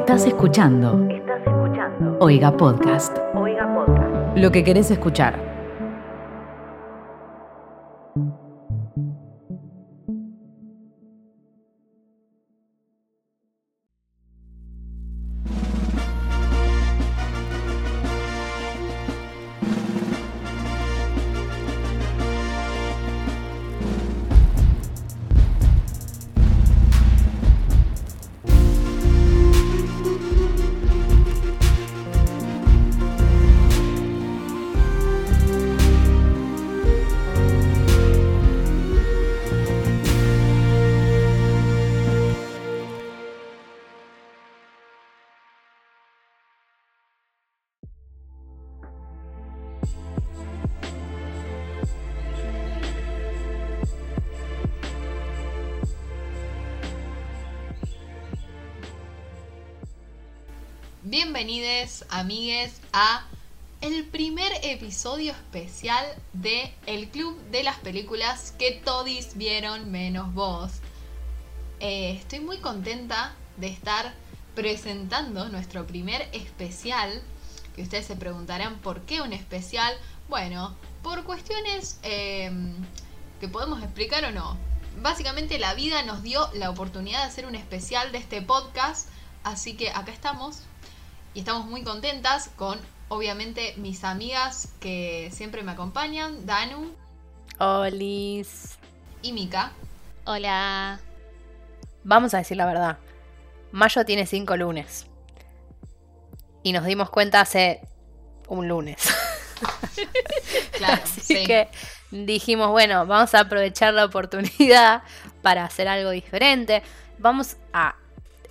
Estás escuchando. Estás escuchando. Oiga Podcast. Oiga Podcast. Lo que querés escuchar. Episodio especial de El Club de las Películas que todos vieron menos vos. Eh, estoy muy contenta de estar presentando nuestro primer especial, que ustedes se preguntarán por qué un especial. Bueno, por cuestiones em, que podemos explicar o no. Básicamente la vida nos dio la oportunidad de hacer un especial de este podcast, así que acá estamos y estamos muy contentas con, obviamente, mis amigas que siempre me acompañan, Danu. Olis. Y Mika. Hola. Vamos a decir la verdad. Mayo tiene cinco lunes. Y nos dimos cuenta hace un lunes. claro, Así que dijimos, bueno, vamos a aprovechar la oportunidad para hacer algo diferente. Vamos a,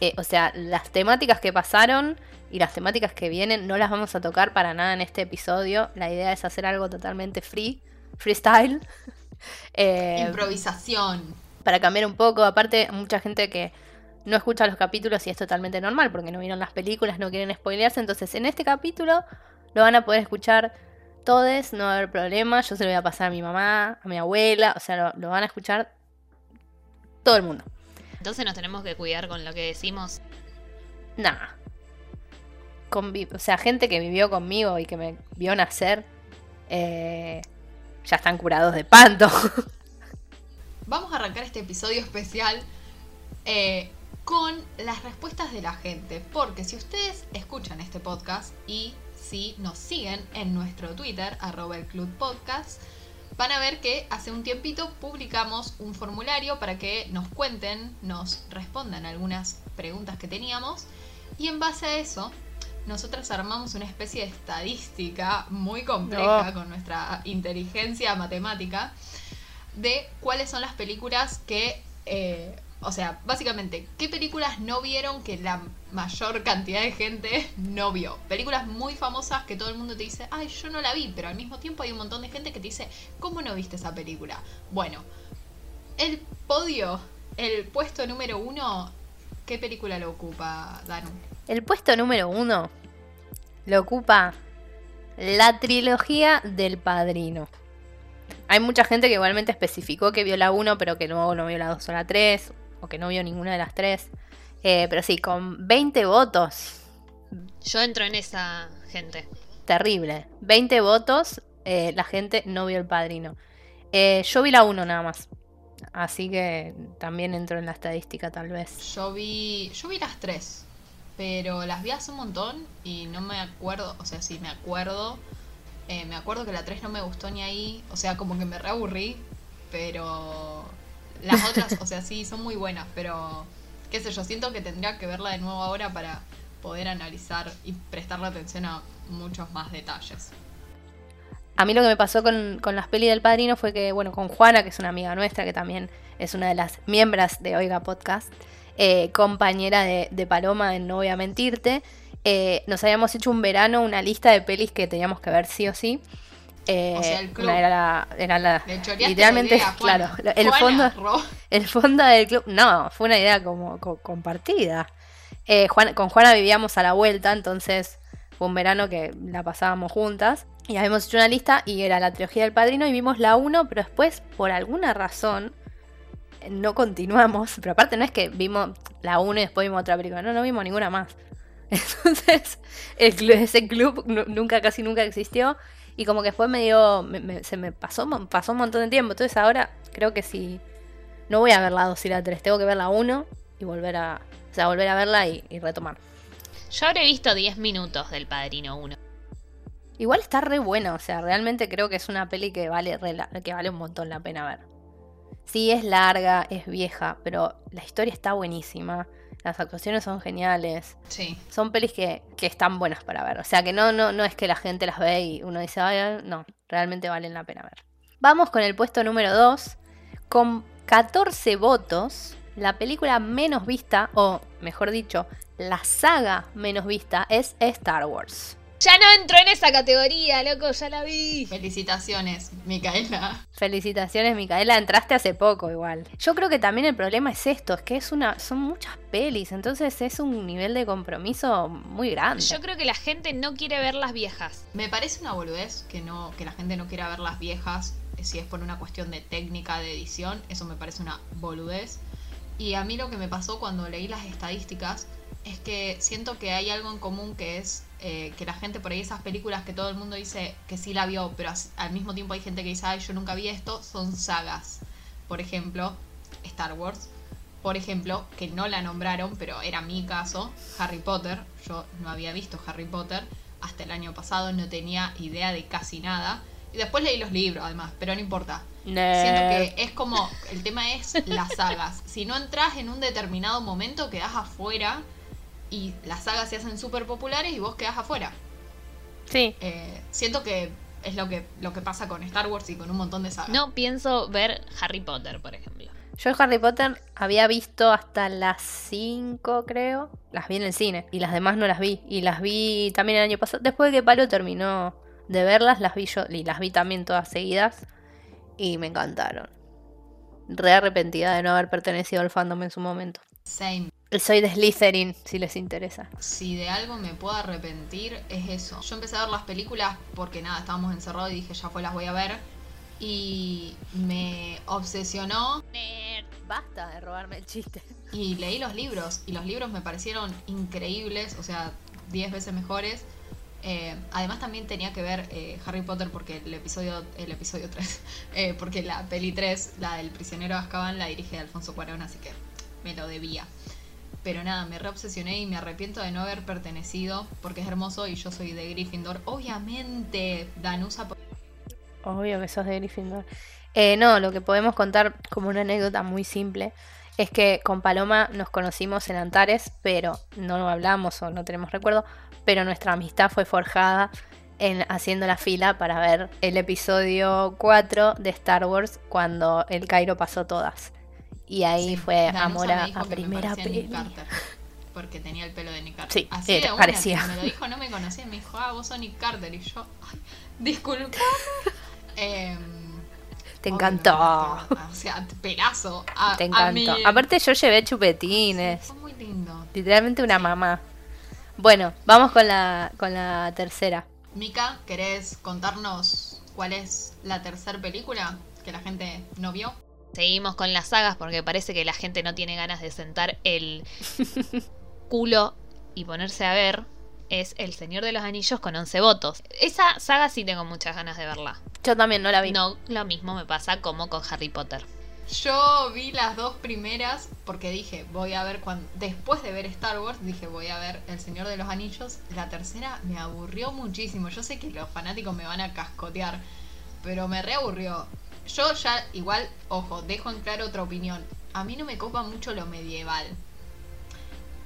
eh, o sea, las temáticas que pasaron y las temáticas que vienen no las vamos a tocar para nada en este episodio. La idea es hacer algo totalmente free, freestyle. Eh, Improvisación. Para cambiar un poco. Aparte, mucha gente que no escucha los capítulos y es totalmente normal porque no vieron las películas, no quieren spoilearse. Entonces, en este capítulo lo van a poder escuchar todos, no va a haber problema. Yo se lo voy a pasar a mi mamá, a mi abuela. O sea, lo, lo van a escuchar todo el mundo. Entonces nos tenemos que cuidar con lo que decimos. Nada o sea, gente que vivió conmigo y que me vio nacer, eh, ya están curados de panto. Vamos a arrancar este episodio especial eh, con las respuestas de la gente, porque si ustedes escuchan este podcast y si nos siguen en nuestro Twitter, arroba Podcast, van a ver que hace un tiempito publicamos un formulario para que nos cuenten, nos respondan algunas preguntas que teníamos y en base a eso nosotras armamos una especie de estadística muy compleja con nuestra inteligencia matemática de cuáles son las películas que, eh, o sea, básicamente, qué películas no vieron que la mayor cantidad de gente no vio. Películas muy famosas que todo el mundo te dice, ay, yo no la vi, pero al mismo tiempo hay un montón de gente que te dice, ¿cómo no viste esa película? Bueno, el podio, el puesto número uno, ¿qué película lo ocupa, Danu? El puesto número uno lo ocupa la trilogía del padrino. Hay mucha gente que igualmente especificó que vio la 1, pero que luego no vio la 2 o la 3, o que no vio ninguna de las 3. Eh, pero sí, con 20 votos. Yo entro en esa gente. Terrible. 20 votos, eh, la gente no vio el padrino. Eh, yo vi la 1 nada más. Así que también entro en la estadística tal vez. Yo vi, yo vi las 3 pero las vi hace un montón y no me acuerdo, o sea, sí me acuerdo. Eh, me acuerdo que la 3 no me gustó ni ahí, o sea, como que me reaburrí, pero las otras, o sea, sí, son muy buenas, pero qué sé yo, siento que tendría que verla de nuevo ahora para poder analizar y prestarle atención a muchos más detalles. A mí lo que me pasó con, con las pelis del padrino fue que, bueno, con Juana, que es una amiga nuestra, que también es una de las miembros de Oiga Podcast, eh, compañera de, Paloma en No Voy a Mentirte, eh, nos habíamos hecho un verano una lista de pelis que teníamos que ver sí o sí. Eh, o sea, el club. Era la, literalmente, claro, el fondo, el fondo del club, no, fue una idea como, compartida. con Juana vivíamos a la vuelta, entonces fue un verano que la pasábamos juntas. Y habíamos hecho una lista y era la trilogía del padrino y vimos la 1, pero después, por alguna razón, no continuamos, pero aparte no es que vimos la 1 y después vimos otra película, no, no vimos ninguna más. Entonces, ese club nunca, casi nunca existió. Y como que después me dio, se me pasó, pasó un montón de tiempo. Entonces ahora creo que si no voy a ver la 2 y la 3, tengo que ver la 1 y volver a, o sea, volver a verla y, retomar. Yo habré visto 10 minutos del Padrino 1. Igual está re bueno, o sea, realmente creo que es una peli que vale, que vale un montón la pena ver. Sí, es larga, es vieja, pero la historia está buenísima. Las actuaciones son geniales. Sí. Son pelis que, que, están buenas para ver. O sea, que no, no, no es que la gente las ve y uno dice, Ay, no, realmente valen la pena ver. Vamos con el puesto número 2. Con 14 votos, la película menos vista, o mejor dicho, la saga menos vista, es Star Wars. Ya no entro en esa categoría, loco, ya la vi. Felicitaciones, Micaela. Felicitaciones, Micaela, entraste hace poco igual. Yo creo que también el problema es esto, es que es una, son muchas pelis, entonces es un nivel de compromiso muy grande. Yo creo que la gente no quiere ver las viejas. Me parece una boludez que no, que la gente no quiera ver las viejas, eh, si es por una cuestión de técnica de edición, eso me parece una boludez. Y a mí lo que me pasó cuando leí las estadísticas es que siento que hay algo en común que es eh, que la gente por ahí esas películas que todo el mundo dice que sí la vio, pero al mismo tiempo hay gente que dice, ay, yo nunca vi esto, son sagas. Por ejemplo, Star Wars. Por ejemplo, que no la nombraron, pero era mi caso, Harry Potter. Yo no había visto Harry Potter hasta el año pasado, no tenía idea de casi nada. Y después leí los libros, además, pero no importa. Siento que es como, el tema es las sagas. Si no entras en un determinado momento, quedas afuera y las sagas se hacen súper populares y vos quedás afuera. Sí. Eh, siento que es lo que, lo que pasa con Star Wars y con un montón de sagas. No pienso ver Harry Potter, por ejemplo. Yo Harry Potter había visto hasta las 5, creo. Las vi en el cine. Y las demás no las vi. Y las vi también el año pasado. Después de que Palo terminó de verlas, las vi yo. Y las vi también todas seguidas. Y me encantaron. Re arrepentida de no haber pertenecido al fandom en su momento. Same. Soy de Slytherin, si les interesa. Si de algo me puedo arrepentir, es eso. Yo empecé a ver las películas porque nada, estábamos encerrados y dije, ya fue, las voy a ver. Y me obsesionó. Basta de robarme el chiste. Y leí los libros. Y los libros me parecieron increíbles, o sea, 10 veces mejores. Eh, además también tenía que ver eh, Harry Potter porque el episodio el episodio 3, eh, porque la peli 3, la del prisionero de Azkaban, la dirige Alfonso Cuarón, así que me lo debía. Pero nada, me reobsesioné y me arrepiento de no haber pertenecido porque es hermoso y yo soy de Gryffindor. Obviamente, Danusa. Obvio que sos de Gryffindor. Eh, no, lo que podemos contar como una anécdota muy simple es que con Paloma nos conocimos en Antares, pero no hablamos o no tenemos recuerdo, pero nuestra amistad fue forjada en haciendo la fila para ver el episodio 4 de Star Wars cuando el Cairo pasó todas. Y ahí fue amor a, primera peli. porque tenía el pelo de Nick Carter. Sí, Así parecía. Me lo dijo, no me conocía. Me dijo, ah, vos sos Nick Carter. Y yo, ay, disculpa. Em, te encantó. o sea, pelazo. Te encantó. Aparte, yo llevé chupetines. fue muy lindo. Literalmente una mamá. Bueno, vamos con la, con la tercera. Mika, ¿querés contarnos cuál es la tercera película que la gente no vio? Seguimos con las sagas porque parece que la gente no tiene ganas de sentar el culo y ponerse a ver. Es El Señor de los Anillos con 11 votos. Esa saga sí tengo muchas ganas de verla. Yo también no la vi. No, lo mismo me pasa como con Harry Potter. Yo vi las dos primeras porque dije, voy a ver cuando después de ver Star Wars, dije, voy a ver El Señor de los Anillos. La tercera me aburrió muchísimo. Yo sé que los fanáticos me van a cascotear, pero me reaburrió. Yo ya, igual, ojo, dejo en claro otra opinión. A mí no me copa mucho lo medieval.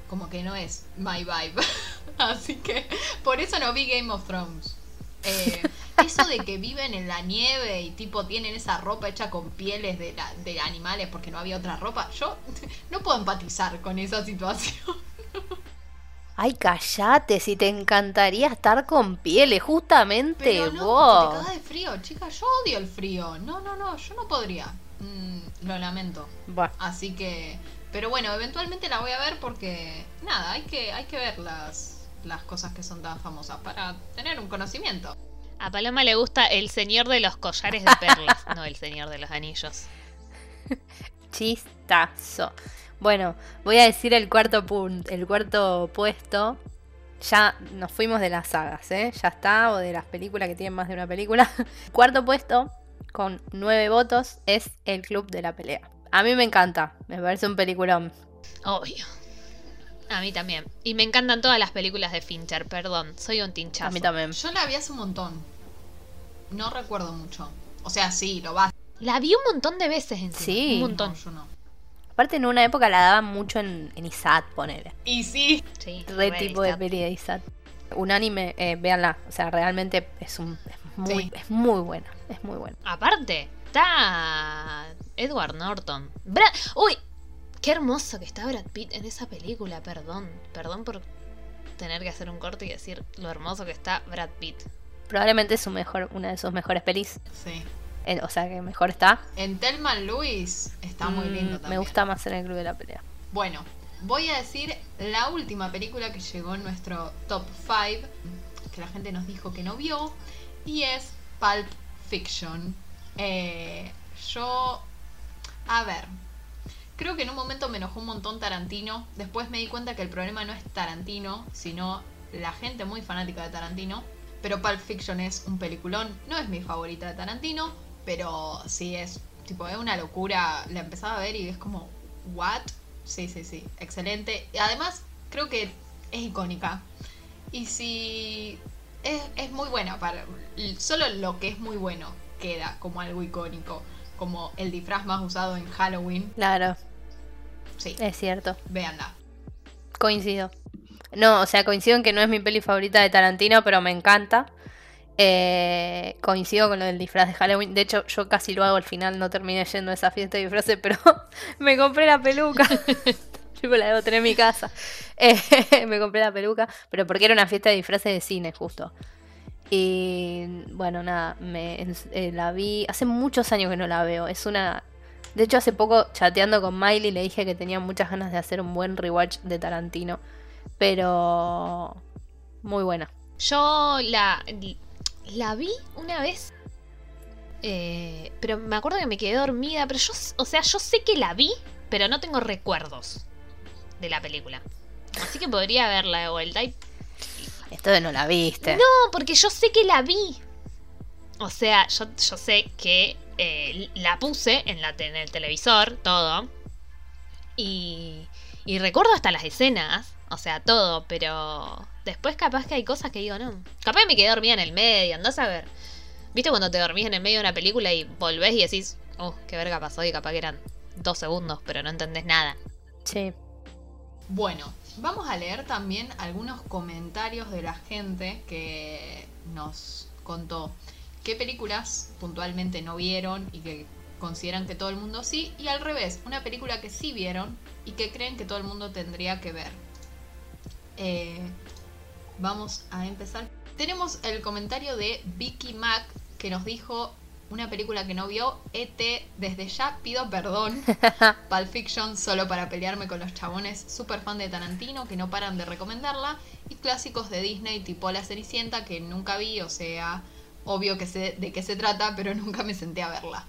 Como que no es my vibe. Así que por eso no vi Game of Thrones. Eh, eso de que viven en la nieve y tipo tienen esa ropa hecha con pieles de, de animales porque no había otra ropa, yo no puedo empatizar con esa situación. Ay, callate, si te encantaría estar con pieles, justamente Pero no, vos. Te cagas de frío, chica, yo odio el frío. No, no, no, yo no podría. Mm, lo lamento. Así que. Pero bueno, eventualmente la voy a ver porque. Nada, hay que, hay que ver las, las cosas que son tan famosas para tener un conocimiento. A Paloma le gusta el señor de los collares de perlas, no el señor de los anillos. Chistazo. Bueno, voy a decir el cuarto punto, el cuarto puesto, ya nos fuimos de las sagas, ¿eh? Ya está, o de las películas que tienen más de una película. Cuarto puesto, con nueve votos, es El Club de la Pelea. A mí me encanta, me parece un peliculón. Obvio. A mí también. Y me encantan todas las películas de Fincher, perdón. Soy un tinchazo. A mí también. Yo la vi hace un montón. No recuerdo mucho. O sea, sí, lo vas. La vi un montón de veces en Sí. Un montón. yo no. Aparte en una época la daban mucho en, en ISAT, ponele. Y sí. Sí, Re tipo de peli de ISAT. Un anime, eh, véanla. O sea, realmente es un es muy, Sí. es muy buena. Es muy buena. Aparte, está Edward Norton. Brad... Uy, qué hermoso que está Brad Pitt en esa película, perdón. Perdón por tener que hacer un corte y decir lo hermoso que está Brad Pitt. Probablemente es su mejor, una de sus mejores pelis. Sí. O sea que mejor está. En Telma Lewis está muy Mm, lindo Me también. gusta más en el club de la pelea. Bueno, voy a decir la última película que llegó en nuestro top 5, que la gente nos dijo que no vio, y es Pulp Fiction. Eh, yo, a ver, creo que en un momento me enojó un montón Tarantino, después me di cuenta que el problema no es Tarantino, sino la gente muy fanática de Tarantino, pero Pulp Fiction es un peliculón, no es mi favorita de Tarantino, pero sí es, tipo, es una locura, la empezaba a ver y es como, ¿what? Sí, sí, sí, excelente. Y además, creo que es icónica. Y si es, es muy buena, para solo lo que es muy bueno queda como algo icónico, como el disfraz más usado en Halloween. Claro, Sí, es cierto. véanla. Coincido. No, o sea, coincido en que no es mi peli favorita de Tarantino, pero me encanta. Eh, coincido con lo del disfraz de Halloween. De hecho, yo casi lo hago al final, no terminé yendo a esa fiesta de disfraces, pero me compré la peluca. yo la debo tener en mi casa. Eh, me compré la peluca, pero porque era una fiesta de disfraces de cine, justo. Y bueno, nada, me, eh, la vi. Hace muchos años que no la veo. Es una. De hecho, hace poco chateando con Miley le dije que tenía muchas ganas de hacer un buen rewatch de Tarantino. Pero. Muy buena. Yo la, la vi una vez. eh, pero me acuerdo que me quedé dormida. Pero yo, o sea, yo sé que la vi, pero no tengo recuerdos de la película. Así que podría verla de vuelta. Y Esto de no la viste. No, porque yo sé que la vi. O sea, yo, yo sé que eh, la puse en, la, en el televisor, todo. Y, y recuerdo hasta las escenas, o sea, todo, pero después capaz que hay cosas que digo, no. Capaz me quedé dormida en el medio, andás a ver. ¿Viste cuando te dormís en el medio de una película y volvés y decís, oh, qué verga pasó? Y capaz que eran dos segundos, pero no entendés nada. Sí. Bueno, vamos a leer también algunos comentarios de la gente que nos contó qué películas puntualmente no vieron y que consideran que todo el mundo sí, y al revés, una película que sí vieron y que creen que todo el mundo tendría que ver. Eh, vamos a empezar. Tenemos el comentario de Vicky Mac que nos dijo una película que no vio, ET, desde ya pido perdón. Pulp Fiction solo para pelearme con los chabones super fan de Tarantino que no paran de recomendarla y clásicos de Disney tipo La Cenicienta que nunca vi, o sea, obvio que sé de qué se trata, pero nunca me senté a verla.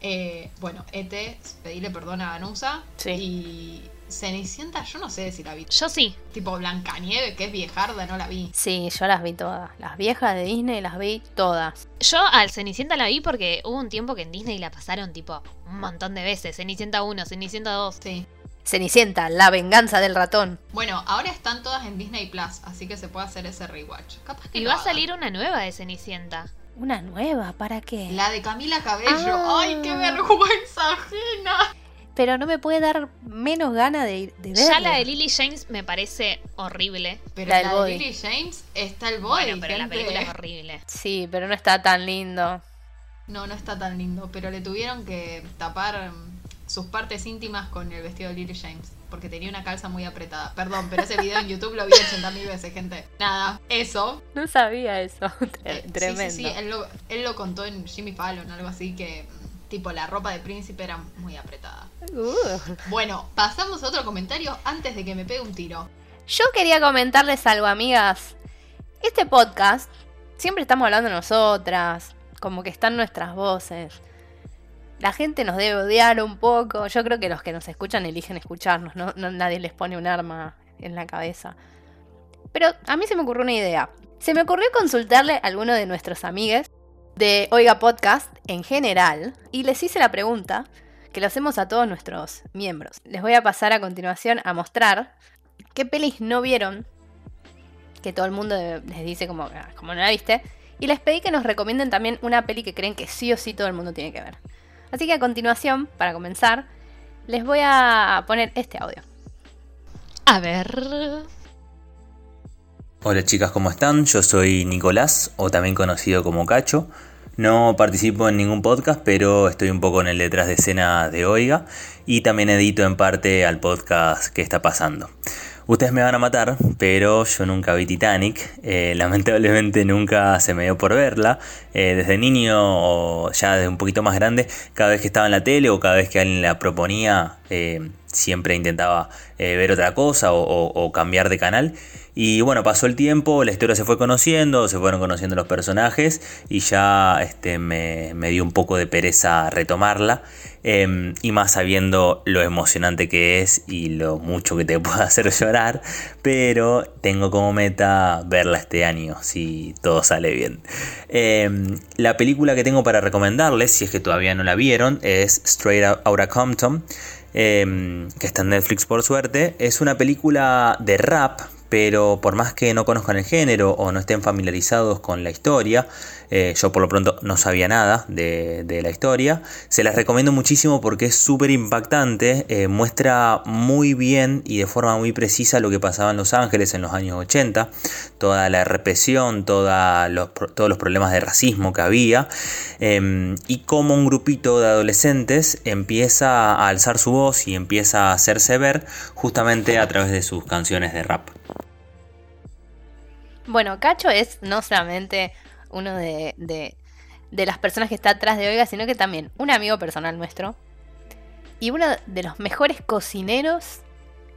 Eh, bueno, ET, pedirle perdón a Vanusa Sí. y Cenicienta yo no sé si la vi. Yo sí. Tipo Blancanieve, que es viejarda, no la vi. Sí, yo las vi todas. Las viejas de Disney las vi todas. Yo al Cenicienta la vi porque hubo un tiempo que en Disney la pasaron tipo un montón de veces. Cenicienta 1, Cenicienta 2. Sí. Cenicienta, la venganza del ratón. Bueno, ahora están todas en Disney Plus, así que se puede hacer ese rewatch. Capaz que Y va a salir una nueva de Cenicienta. Una nueva, ¿para qué? La de Camila Cabello. Ah. ¡Ay, qué vergüenza ajena! Pero no me puede dar menos gana de, ir- de verla. Ya la de Lily James me parece horrible. Pero La la, de body. Lily James está el boy. bueno, pero la película es horrible. Sí, pero no está tan lindo. No, no está tan lindo. Pero le tuvieron que tapar mm, sus partes íntimas con el vestido de Lily James. Porque tenía una calza muy apretada. Perdón, pero ese video en YouTube lo vi 80.000 veces, gente. Nada, eso. No sabía eso. Eh, Tre- Tremendo. Sí, sí, sí. Él lo, él lo contó en Jimmy Fallon, algo así que. Tipo, la ropa de príncipe era muy apretada. Uh. Bueno, pasamos a otro comentario antes de que me pegue un tiro. Yo quería comentarles algo, amigas. Este podcast, siempre estamos hablando nosotras, como que están nuestras voces. La gente nos debe odiar un poco. Yo creo que los que nos escuchan eligen escucharnos, no, No- nadie les pone un arma en la cabeza. Pero a mí se me ocurrió una idea. Se me ocurrió consultarle a alguno de nuestros amigos de Oiga Podcast en general y les hice la pregunta que lo hacemos a todos nuestros miembros. Les voy a pasar a continuación a mostrar qué pelis no vieron, que todo el mundo les dice como, ah, como no la viste, y les pedí que nos recomienden también una peli que creen que sí o sí todo el mundo tiene que ver. Así que a continuación, para comenzar, les voy a poner este audio. A ver. Hola chicas, ¿cómo están? Yo soy Nicolás, o también conocido como Cacho. No participo en ningún podcast, pero estoy un poco en el detrás de escena de Oiga y también edito en parte al podcast que está pasando. Ustedes me van a matar, pero yo nunca vi Titanic. Eh, lamentablemente nunca se me dio por verla. Eh, desde niño o ya desde un poquito más grande, cada vez que estaba en la tele o cada vez que alguien la proponía, eh, siempre intentaba ver otra cosa o cambiar de canal. Y bueno, pasó el tiempo, la historia se fue conociendo, se fueron conociendo los personajes y ya este, me, dio un poco de pereza retomarla. Em, y más sabiendo lo emocionante que es y lo mucho que te puede hacer llorar. Pero tengo como meta verla este año, si todo sale bien. Em, la película que tengo para recomendarles, si es que todavía no la vieron, es Straight Outta Compton. Em, que está en Netflix por suerte, es una película de rap, pero por más que no conozcan el género o no estén familiarizados con la historia, eh, yo por lo pronto no sabía nada de, la historia, se las recomiendo muchísimo porque es súper impactante, eh, muestra muy bien y de forma muy precisa lo que pasaba en Los Ángeles en los años 80, toda la represión, todos los problemas de racismo que había, em, y cómo un grupito de adolescentes empieza a alzar su voz y empieza a hacerse ver justamente a través de sus canciones de rap. Bueno, Cacho es no solamente uno de, de, las personas que está atrás de Oiga, sino que también un amigo personal nuestro. Y uno de los mejores cocineros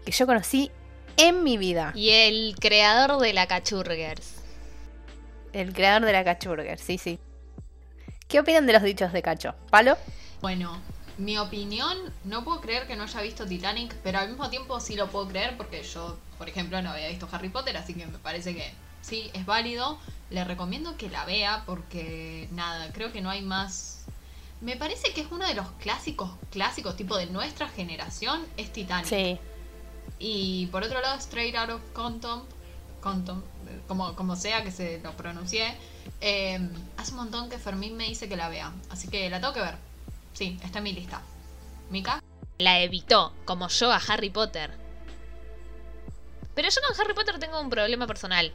que yo conocí en mi vida. Y el creador de la Cachurgers. El creador de la Cachurgers, sí, sí. ¿Qué opinan de los dichos de Cacho? ¿Palo? Bueno, mi opinión, no puedo creer que no haya visto Titanic, pero al mismo tiempo sí lo puedo creer porque yo, por ejemplo, no había visto Harry Potter, así que me parece que sí, es válido. Le recomiendo que la vea porque, nada, creo que no hay más... Me parece que es uno de los clásicos, clásicos, tipo de nuestra generación, es Titanic. Sí. Y por otro lado, Straight Out of Compton, Compton como, como sea que se lo pronuncie, eh, hace un montón que Fermín me dice que la vea. Así que la tengo que ver. Sí, está en mi lista. ¿Mika? La evitó, como yo a Harry Potter. Pero yo con Harry Potter tengo un problema personal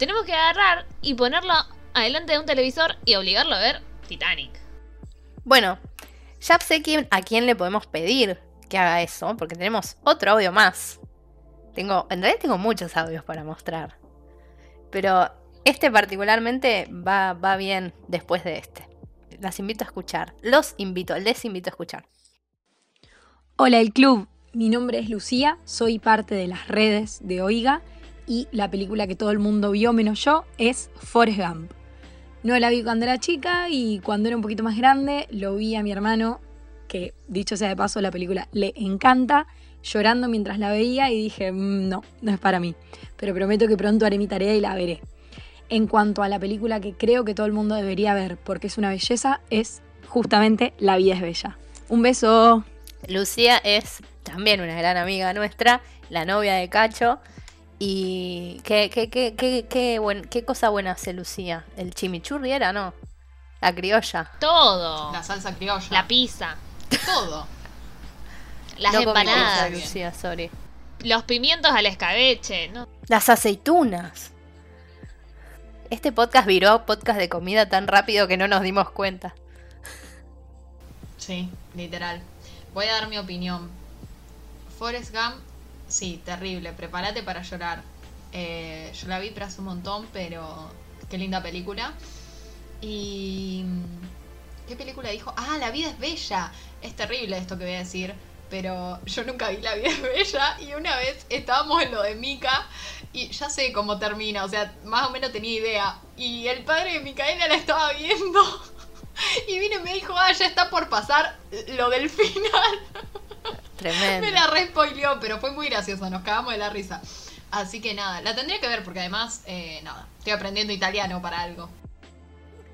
tenemos que agarrar y ponerlo adelante de un televisor y obligarlo a ver Titanic. Bueno, ya sé a quién le podemos pedir que haga eso, porque tenemos otro audio más. Tengo, en realidad tengo muchos audios para mostrar. Pero este particularmente va, va bien después de este. Las invito a escuchar. Los invito, les invito a escuchar. Hola el club, mi nombre es Lucía, soy parte de las redes de Oiga y la película que todo el mundo vio menos yo es Forrest Gump. No la vi cuando era chica y cuando era un poquito más grande lo vi a mi hermano, que dicho sea de paso la película le encanta, llorando mientras la veía y dije, mm, no, no es para mí, pero prometo que pronto haré mi tarea y la veré. En cuanto a la película que creo que todo el mundo debería ver porque es una belleza, es justamente La vida es bella. Un beso. Lucía es también una gran amiga nuestra, la novia de Cacho. Y qué, qué, qué, qué, qué, qué cosa buena hace Lucía. ¿El chimichurri era, no? La criolla. Todo. La salsa criolla. La pizza. Todo. Las empanadas. Lucía, sorry. Los pimientos al escabeche, ¿no? Las aceitunas. Este podcast viró podcast de comida tan rápido que no nos dimos cuenta. Sí, literal. Voy a dar mi opinión. Forrest Gump Sí, terrible. Prepárate para llorar. Eh, yo la vi pero un montón, pero qué linda película. Y... ¿Qué película dijo? Ah, La vida es bella. Es terrible esto que voy a decir, pero yo nunca vi La vida es bella y una vez estábamos en lo de Mika y ya sé cómo termina, o sea, más o menos tenía idea. Y el padre de Micaela la estaba viendo y vino y me dijo, ah, ya está por pasar lo del final. Tremendo. Me la re pero fue muy gracioso, nos cagamos de la risa. Así que nada, la tendría que ver porque además, eh, nada, estoy aprendiendo italiano para algo.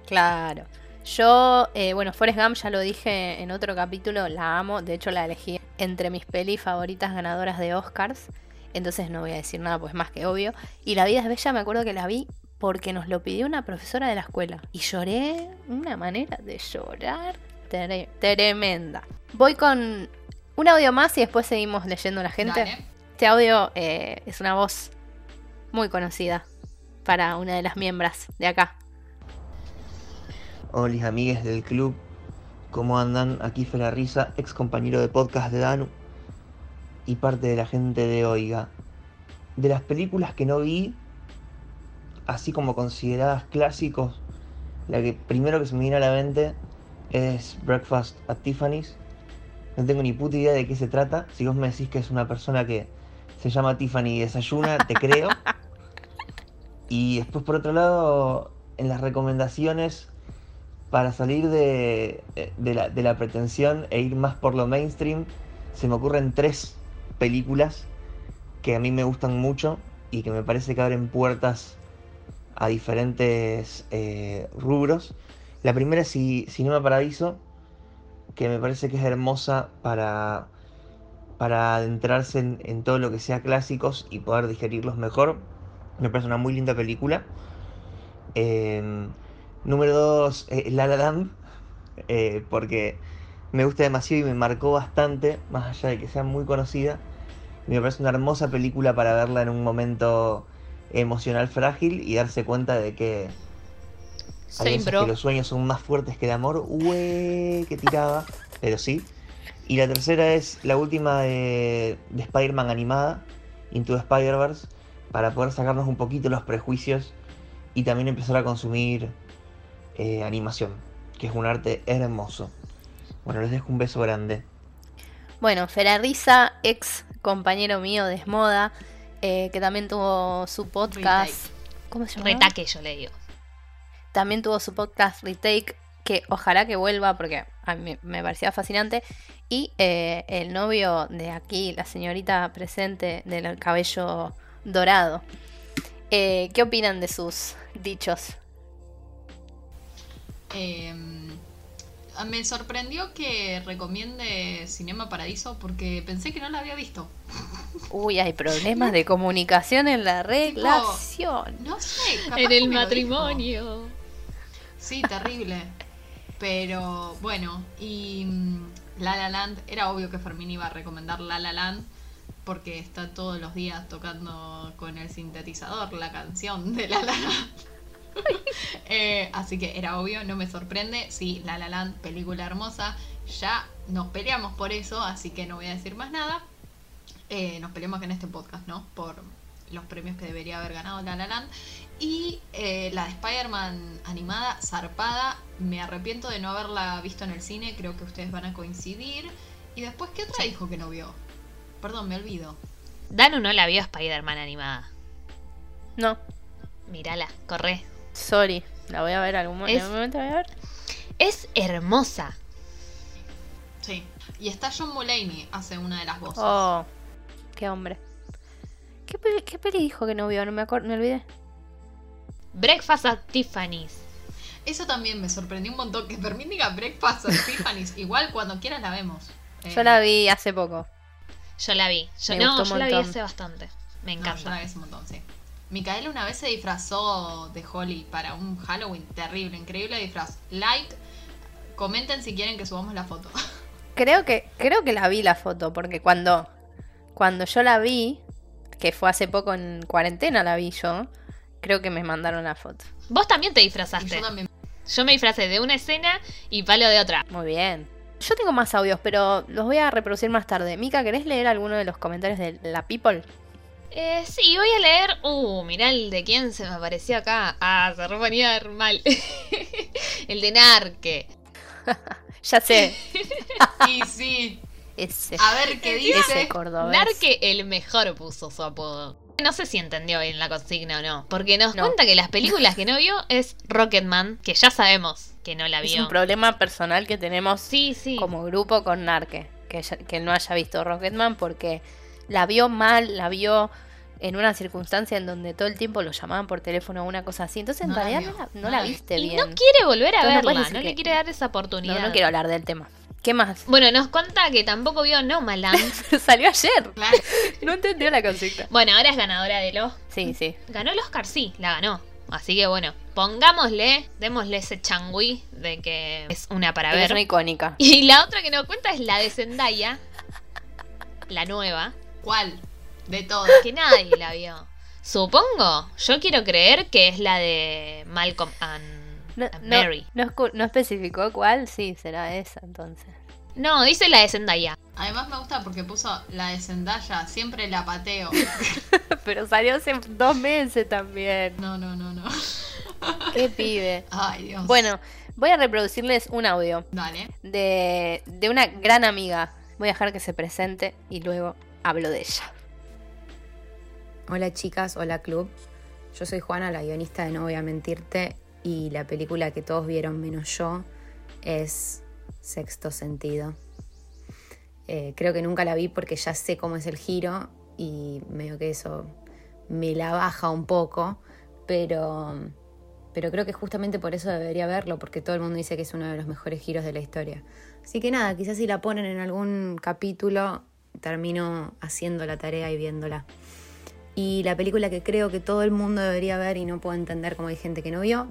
Claro. Yo, eh, bueno, Forrest Gump ya lo dije en otro capítulo, la amo, de hecho la elegí entre mis pelis favoritas ganadoras de Oscars, entonces no voy a decir nada, pues más que obvio. Y La vida es bella, me acuerdo que la vi porque nos lo pidió una profesora de la escuela. Y lloré, una manera de llorar tremenda. Voy con un audio más y después seguimos leyendo a la gente. Este audio eh, es una voz muy conocida para una de las miembros de acá. Hola, amigues del club. ¿Cómo andan? Aquí fue la risa, ex compañero de podcast de Danu y parte de la gente de Oiga. De las películas que no vi, así como consideradas clásicos, la que primero que se me viene a la mente es Breakfast at Tiffany's. No tengo ni puta idea de qué se trata. Si vos me decís que es una persona que se llama Tiffany y desayuna, te creo. Y después, por otro lado, en las recomendaciones para salir de, la, de, la, pretensión e ir más por lo mainstream, se me ocurren tres películas que a mí me gustan mucho y que me parece que abren puertas a diferentes eh, rubros. La primera es Cinema Paradiso, que me parece que es hermosa para, para adentrarse en, todo lo que sea clásicos y poder digerirlos mejor. Me parece una muy linda película. Em, Número 2, eh, La La Land, eh, porque me gusta demasiado y me marcó bastante, más allá de que sea muy conocida. Me parece una hermosa película para verla en un momento emocional frágil y darse cuenta de que, hay que los sueños son más fuertes que el amor. Ué, que tiraba, pero sí. Y la tercera es la última de, de Spider-Man animada, Into Spider-Verse, para poder sacarnos un poquito los prejuicios y también empezar a consumir eh, animación, que es un arte hermoso. Bueno, les dejo un beso grande. Bueno, Ferrariza, ex compañero mío de Esmoda, eh, que también tuvo su podcast. ¿Cómo se llama? Retaque, yo le digo. También tuvo su podcast Retake, que ojalá que vuelva porque a mí me parecía fascinante. Y eh, el novio de aquí, la señorita presente del cabello dorado. ¿Qué opinan de sus dichos? Em, me sorprendió que recomiende Cinema Paradiso porque pensé que no la había visto. Uy, hay problemas de comunicación en la relación. no sé, en el matrimonio. Sí, terrible. Pero bueno, y mm, La La Land, era obvio que Fermín iba a recomendar La La Land porque está todos los días tocando con el sintetizador la canción de La La Land. Eh, así que era obvio, no me sorprende. Sí, La La Land, película hermosa. Ya nos peleamos por eso, así que no voy a decir más nada. Eh, nos peleamos en este podcast, ¿no? Por los premios que debería haber ganado La La Land. Y eh, la de Spider-Man animada, zarpada. Me arrepiento de no haberla visto en el cine, creo que ustedes van a coincidir. Y después, ¿qué otra dijo que no vio? Perdón, me olvido. Danu no la vio Spider-Man animada. No. Mírala, corre. Sorry, la voy a ver algún momento. Es, a ver. Es hermosa. Sí. Y está John Mulaney, hace una de las voces. Oh, qué hombre. ¿Qué peli, qué peli dijo que no vio? No me acuerdo, me olvidé. Breakfast at Tiffany's. Eso también me sorprendió un montón. Que Fermín diga Breakfast at Tiffany's. Igual cuando quieras la vemos. Yo la vi hace poco. Yo la vi. Yo, no, yo la vi hace bastante. Me encanta. yo la vi hace un montón, sí. Micaela una vez se disfrazó de Holly para un Halloween terrible, increíble disfraz. Like, comenten si quieren que subamos la foto. Creo que, creo que la vi la foto, porque cuando, cuando yo la vi, que fue hace poco en cuarentena la vi yo, creo que me mandaron la foto. Vos también te disfrazaste. Yo, también. yo me disfrazé de una escena y palo de otra. Muy bien. Yo tengo más audios, pero los voy a reproducir más tarde. Mica, ¿querés leer alguno de los comentarios de la People? Eh, sí, voy a leer. Uh, mirá el de quién se me apareció acá. Ah, se reponía mal. el de Narque. ya sé. sí, sí. Ese. A ver qué dice. Ese Narque el mejor puso su apodo. No sé si entendió bien la consigna o no. Porque nos cuenta que las películas que no vio es Rocketman, que ya sabemos que no la vio. Es un problema personal que tenemos sí, sí. como grupo con Narque. Que, que no haya visto Rocketman porque la vio mal, la vio en una circunstancia en donde todo el tiempo lo llamaban por teléfono o una cosa así. Entonces en realidad no, la, viste bien. Y no quiere volver a verla, no, le quiere dar esa oportunidad. No, no quiero hablar del tema. ¿Qué más? Bueno, nos cuenta que tampoco vio Nomaland. Salió ayer. Claro. no entendió la consigna. Bueno, ahora es ganadora del Oscar. Sí, sí. Ganó el Oscar, sí, la ganó. Así que bueno, pongámosle, démosle ese changui de que es una para ver. Es una icónica. Y la otra que nos cuenta es la de Zendaya, la nueva. ¿Cuál? De todas. Que nadie la vio. Supongo. Yo quiero creer que es la de Malcolm and, Mary. No, no, especificó cuál, sí, será esa entonces. No, dice la de Zendaya. Además me gusta porque puso la de Zendaya, siempre la pateo. Pero salió hace dos meses también. No, no, no, no. Qué pibe. Ay, Dios. Bueno, voy a reproducirles un audio. Dale. De, de una gran amiga. Voy a dejar que se presente y luego hablo de ella. Hola chicas, hola club. Yo soy Juana, la guionista de No Voy a Mentirte y la película que todos vieron menos yo es Sexto Sentido. Eh, creo que nunca la vi porque ya sé cómo es el giro y medio que eso me la baja un poco, pero, pero creo que justamente por eso debería verlo, porque todo el mundo dice que es uno de los mejores giros de la historia. Así que nada, quizás si la ponen en algún capítulo, termino haciendo la tarea y viéndola. Y la película que creo que todo el mundo debería ver y no puedo entender cómo hay gente que no vio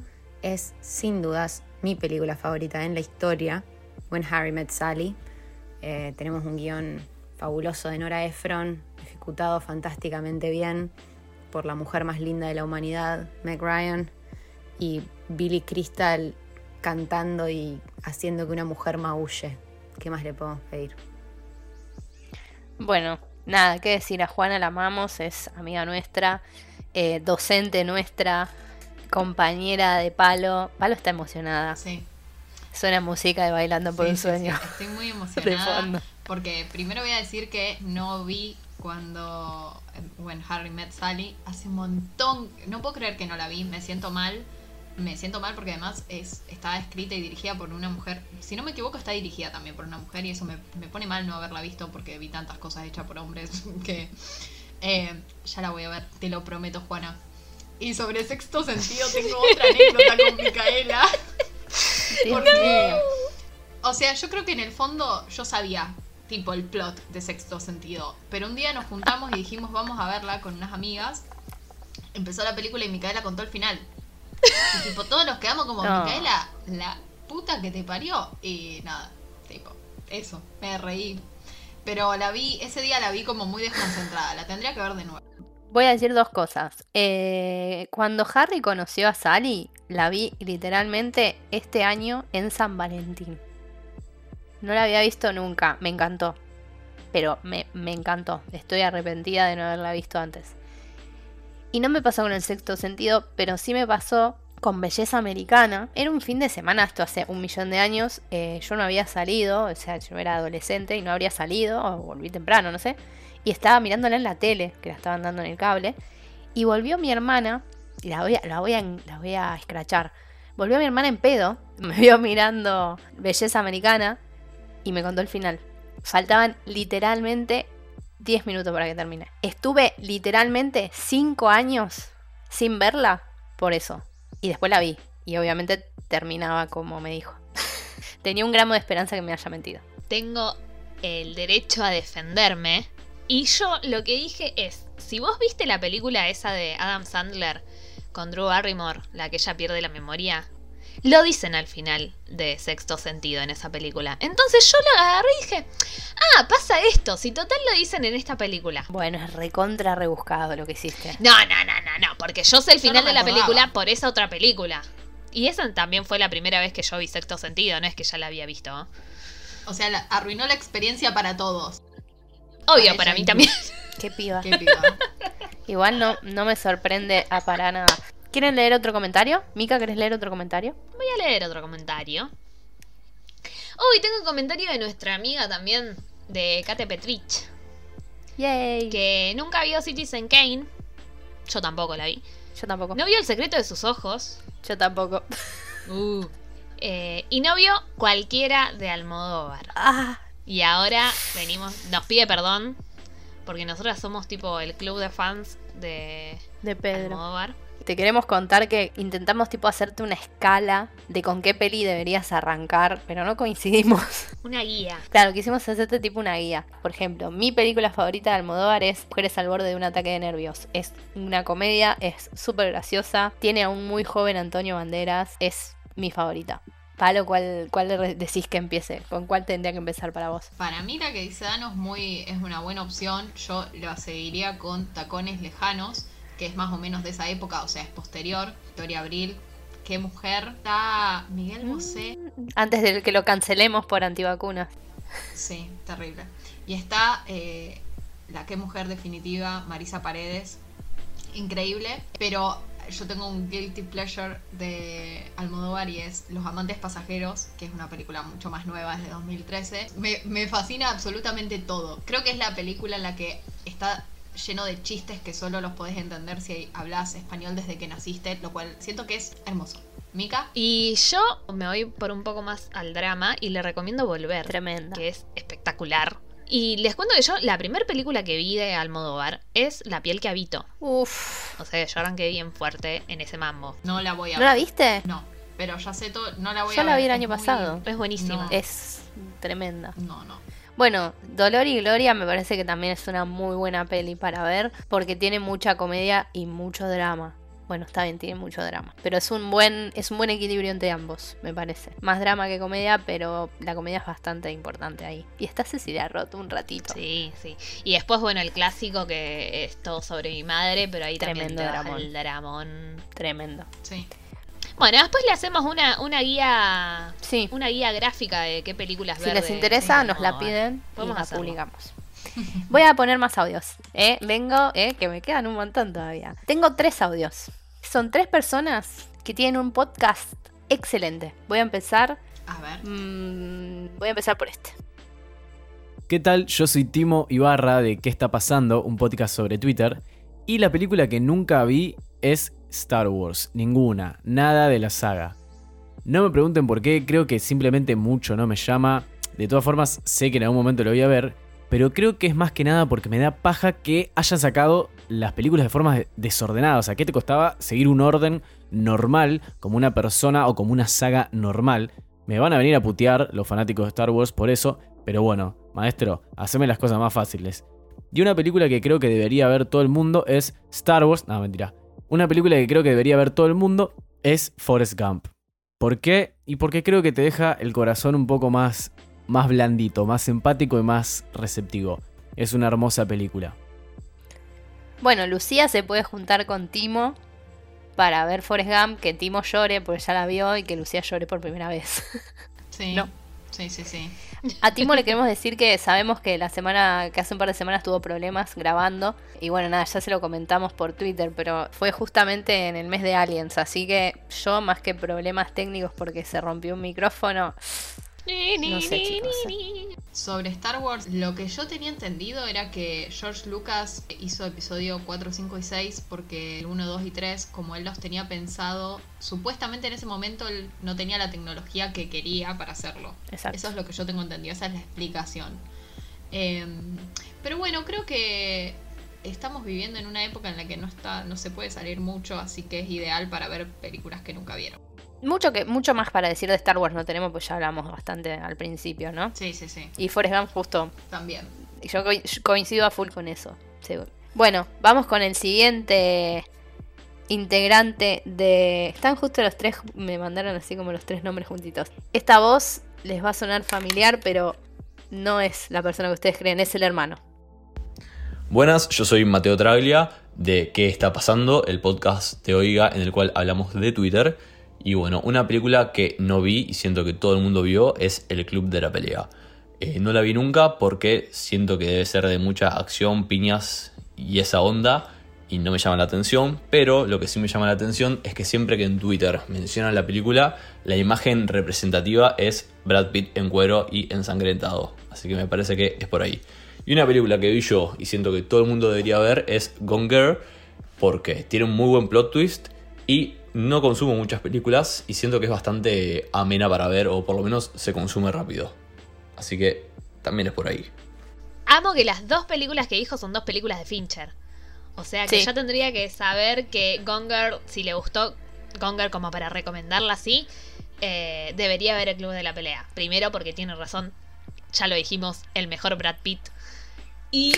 es sin dudas mi película favorita en la historia, When Harry Met Sally. Eh, tenemos un guion fabuloso de Nora Ephron, ejecutado fantásticamente bien por la mujer más linda de la humanidad, Meg Ryan, y Billy Crystal cantando y haciendo que una mujer maulle. ¿Qué más le podemos pedir? Bueno, nada, qué decir, a Juana la amamos, es amiga nuestra, eh, docente nuestra, compañera de Palo. Palo está emocionada. Sí. Suena música de Bailando por un sueño. Estoy muy emocionada. Porque primero voy a decir que no vi cuando When Harry Met Sally hace un montón. No puedo creer que no la vi, me siento mal me siento mal porque además es, está escrita y dirigida por una mujer. Si no me equivoco, está dirigida también por una mujer y eso me, pone mal no haberla visto porque vi tantas cosas hechas por hombres que eh, ya la voy a ver, te lo prometo, Juana. Y sobre sexto sentido tengo otra anécdota con Micaela. o sea, yo creo que en el fondo yo sabía tipo el plot de sexto sentido. Pero un día nos juntamos y dijimos vamos a verla con unas amigas. Empezó la película y Micaela contó el final. Y tipo, todos nos quedamos como, Micaela, la puta que te parió. Y nada, tipo, eso, me reí. Pero la vi, ese día la vi como muy desconcentrada, la tendría que ver de nuevo. Voy a decir dos cosas. Eh, cuando Harry conoció a Sally, la vi literalmente este año en San Valentín. No la había visto nunca, me encantó. Pero me, me encantó. Estoy arrepentida de no haberla visto antes. Y no me pasó con el sexto sentido, pero sí me pasó con Belleza Americana. Era un fin de semana, esto hace un millón de años. Eh, yo no había salido, o sea, yo era adolescente y no habría salido, o volví temprano, no sé. Y estaba mirándola en la tele, que la estaban dando en el cable. Y volvió mi hermana, y la voy a, la voy a, escrachar. Volvió mi hermana en pedo, me vio mirando Belleza Americana y me contó el final. Faltaban literalmente 10 minutos para que termine. Estuve literalmente 5 años sin verla por eso. Y después la vi. Y obviamente terminaba como me dijo. Tenía un gramo de esperanza que me haya mentido. Tengo el derecho a defenderme. Y yo lo que dije es, si vos viste la película esa de Adam Sandler con Drew Barrymore, la que ella pierde la memoria, lo dicen al final de Sexto Sentido en esa película. Entonces yo lo agarré y dije, ah, pasa esto, si total lo dicen en esta película. Bueno, es recontra rebuscado lo que hiciste. No, no, no, no, no, porque yo sé el final de la película por esa otra película. Y esa también fue la primera vez que yo vi Sexto Sentido, no es que ya la había visto. O sea, arruinó la experiencia para todos. Obvio, para, mí también. Qué piba. Qué piba. Igual no, no me sorprende a para nada. ¿Quieren leer otro comentario? Mica, ¿querés leer otro comentario? Voy a leer otro comentario. Uy, tengo un comentario de nuestra amiga también, de Kate Petrich. Yay. Que nunca vio Citizen Kane. Yo tampoco la vi. Yo tampoco. No vio El secreto de sus ojos. Yo tampoco. Uh. Eh, y no vio cualquiera de Almodóvar. Ah. Y ahora venimos, nos pide perdón porque nosotras somos tipo el club de fans de, de Pedro. Te queremos contar que intentamos tipo hacerte una escala de con qué peli deberías arrancar, pero no coincidimos. Una guía. Claro, quisimos hacerte tipo una guía. Por ejemplo, mi película favorita de Almodóvar es Mujeres al borde de un ataque de nervios. Es una comedia, es súper graciosa, tiene a un muy joven Antonio Banderas, es mi favorita. Palo, ¿cuál, ¿cuál decís que empiece? ¿Con cuál tendría que empezar para vos? Para mí la que dice Dano es, muy, es una buena opción. Yo lo seguiría con Tacones Lejanos, que es más o menos de esa época, o sea, es posterior. Victoria Abril, qué mujer. Está Miguel Bosé. Mm, antes de que lo cancelemos por antivacunas. Sí, terrible. Y está eh, la qué mujer definitiva, Marisa Paredes. Increíble, pero yo tengo un guilty pleasure de Almodóvar y es Los Amantes Pasajeros, que es una película mucho más nueva, es de 2013. Me, me fascina absolutamente todo. Creo que es la película en la que está lleno de chistes que solo los podés entender si hablas español desde que naciste, lo cual siento que es hermoso. Mica. Y yo me voy por un poco más al drama y le recomiendo Volver. Tremenda. Que es espectacular. Y les cuento que yo, la primera película que vi de Almodóvar es La piel que habito. Uf. O sea, yo arranqué bien fuerte en ese mambo. No la voy a ¿No la viste? No, pero ya sé todo, no la voy yo a ver. Yo la vi el año pasado. Es buenísima. Es tremenda. No, no. Bueno, Dolor y Gloria me parece que también es una muy buena peli para ver porque tiene mucha comedia y mucho drama. Bueno, está bien, tiene mucho drama. Pero es un buen, es un buen equilibrio entre ambos, me parece. Más drama que comedia, pero la comedia es bastante importante ahí. Y está Cecilia Roth un ratito. Sí, sí. Y después, bueno, el clásico que es todo sobre mi madre, pero ahí Tremendo también dramón. el dramón. Tremendo. Sí. Bueno, después le hacemos una, una guía. Sí. Una guía gráfica de qué películas ver. Si les interesa, de nos la piden y la hacerlo. publicamos. Voy a poner más audios. ¿eh? Vengo, ¿eh? que me quedan un montón todavía. Tengo tres audios. Son tres personas que tienen un podcast excelente. Voy a empezar. A ver. mm, voy a empezar por este. ¿Qué tal? Yo soy Timo Ibarra de ¿Qué está pasando? Un podcast sobre Twitter. Y la película que nunca vi es Star Wars. Ninguna. Nada de la saga. No me pregunten por qué, creo que simplemente mucho no me llama. De todas formas, sé que en algún momento lo voy a ver. Pero creo que es más que nada porque me da paja que hayan sacado las películas de forma desordenada. O sea, ¿qué te costaba seguir un orden normal como una persona o como una saga normal? Me van a venir a putear los fanáticos de Star Wars por eso, pero bueno, maestro, haceme las cosas más fáciles. Y una película que creo que debería ver todo el mundo es Star Wars. No, mentira. Una película que creo que debería ver todo el mundo es Forrest Gump. ¿Por qué? Y porque creo que te deja el corazón un poco más, más blandito, más empático y más receptivo. Es una hermosa película. Bueno, Lucía se puede juntar con Timo para ver Forrest Gump, que Timo llore porque ya la vio y que Lucía llore por primera vez. Sí. No. Sí, sí, sí. A Timo le queremos decir que sabemos que la semana, que hace un par de semanas tuvo problemas grabando. Y bueno, nada, ya se lo comentamos por Twitter, pero fue justamente en el mes de Aliens. Así que yo, más que problemas técnicos porque se rompió un micrófono, no sé, chicos. Sobre Star Wars, lo que yo tenía entendido era que George Lucas hizo episodio 4, 5 y 6 porque el 1, 2 y 3, como él los tenía pensado, supuestamente en ese momento él no tenía la tecnología que quería para hacerlo. Exacto. Eso es lo que yo tengo entendido, esa es la explicación. Eh, pero bueno, creo que estamos viviendo en una época en la que no está, no se puede salir mucho, así que es ideal para ver películas que nunca vieron. Mucho, que, mucho más para decir de Star Wars no tenemos, pues ya hablamos bastante al principio, ¿no? Sí, sí, sí, Y Forrest Gump justo también. Y yo co- coincido a full con eso. sí. Bueno, vamos con el siguiente integrante de... Están justo los tres, me mandaron así como los tres nombres juntitos. Esta voz les va a sonar familiar, pero no es la persona que ustedes creen, es el hermano. Buenas, yo soy Mateo Traglia de ¿Qué está pasando? El podcast de Oiga en el cual hablamos de Twitter. Y bueno, una película que no vi y siento que todo el mundo vio es El Club de la Pelea. Eh, no la vi nunca porque siento que debe ser de mucha acción, piñas y esa onda y no me llama la atención, pero lo que sí me llama la atención es que siempre que en Twitter mencionan la película, la imagen representativa es Brad Pitt en cuero y ensangrentado. Así que me parece que es por ahí. Y una película que vi yo y siento que todo el mundo debería ver es Gone Girl, porque tiene un muy buen plot twist y no consumo muchas películas y siento que es bastante amena para ver o por lo menos se consume rápido. Así que también es por ahí. amo que las dos películas que dijo son dos películas de Fincher. O sea que yo tendría que saber que Gonger, si le gustó Gonger como para recomendarla así, eh, debería ver el Club de la Pelea. Primero porque tiene razón, ya lo dijimos, el mejor Brad Pitt. Y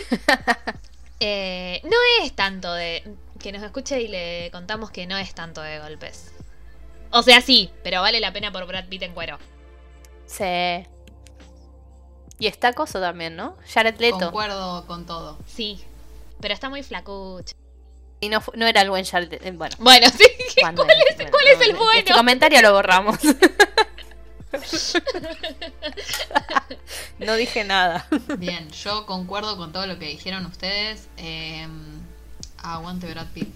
eh, no es tanto de... Que nos escuche y le contamos que no es tanto de golpes. O sea, sí, pero vale la pena por Brad Pitt en cuero. Sí. Y está acoso también, ¿no? Jared Leto. Concuerdo con todo. Sí, pero está muy flacucho. Y no, no era el buen Jared eh, Bueno, bueno sí. ¿Cuál, es, ¿cuál es el bueno? Este comentario lo borramos. no dije nada. Bien, yo concuerdo con todo lo que dijeron ustedes. Eh, aguante Brad Pitt.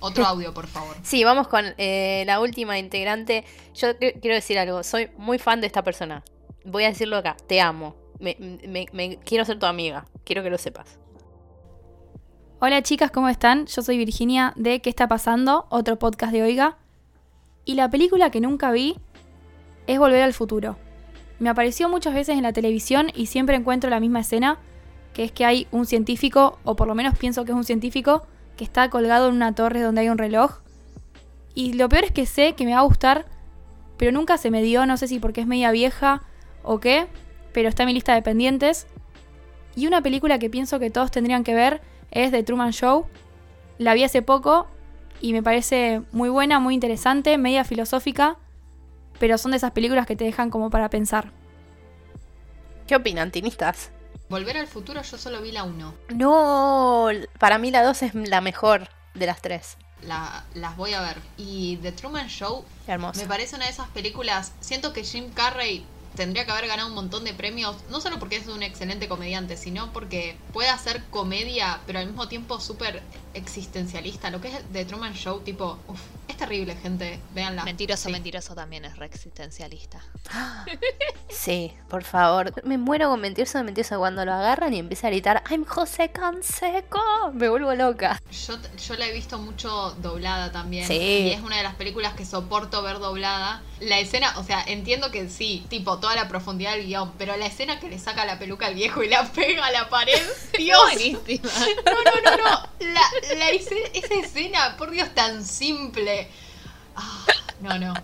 Otro audio, por favor. Sí, vamos con eh, la última integrante. Yo quiero decir algo. Soy muy fan de esta persona. Voy a decirlo acá. Te amo. me quiero ser tu amiga. Quiero que lo sepas. Hola chicas, ¿cómo están? Yo soy Virginia de ¿Qué está pasando? Otro podcast de Oiga. Y la película que nunca vi es Volver al Futuro. Me apareció muchas veces en la televisión y siempre encuentro la misma escena, que es que hay un científico, o por lo menos pienso que es un científico, que está colgado en una torre donde hay un reloj. Y lo peor es que sé que me va a gustar, pero nunca se me dio, no sé si porque es media vieja o qué, pero está en mi lista de pendientes. Y una película que pienso que todos tendrían que ver es The Truman Show. La vi hace poco y me parece muy buena, muy interesante, media filosófica, pero son de esas películas que te dejan como para pensar. ¿Qué opinan, tinistas? Volver al futuro yo solo vi la 1. No, para mí la 2 es la mejor de las tres. La, las voy a ver. Y The Truman Show me parece una de esas películas. Siento que Jim Carrey tendría que haber ganado un montón de premios, no solo porque es un excelente comediante, sino porque puede hacer comedia, pero al mismo tiempo súper existencialista. Lo que es The Truman Show, tipo, uf, es terrible, gente, véanla. Mentiroso, mentiroso también es re existencialista. Sí, por favor. Me muero con mentiroso, mentiroso cuando lo agarran y empieza a gritar, I'm José Canseco. Me vuelvo loca. Yo, yo la he visto mucho doblada también. Sí. Y es una de las películas que soporto ver doblada. La escena, o sea, entiendo que sí, tipo, toda la profundidad del guion, pero la escena que le saca la peluca al viejo y la pega a la pared, Dios. Buenísima. No, no, no, no. La, la esa escena, por Dios, tan simple. Ah, no, no.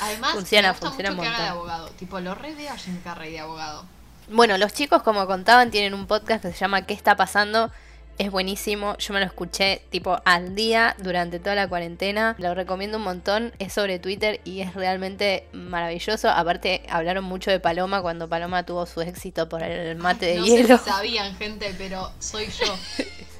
Además, funciona, me gusta funciona mucho que haga de abogado. Tipo, lo re de a Jim Carrey de abogado. Bueno, los chicos, como contaban, tienen un podcast que se llama ¿Qué está pasando? Es buenísimo, yo me lo escuché tipo al día durante toda la cuarentena. Lo recomiendo un montón, es sobre Twitter y es realmente maravilloso. Aparte, hablaron mucho de Paloma cuando Paloma tuvo su éxito por el mate de hielo. Sé si sabían, gente, pero soy yo.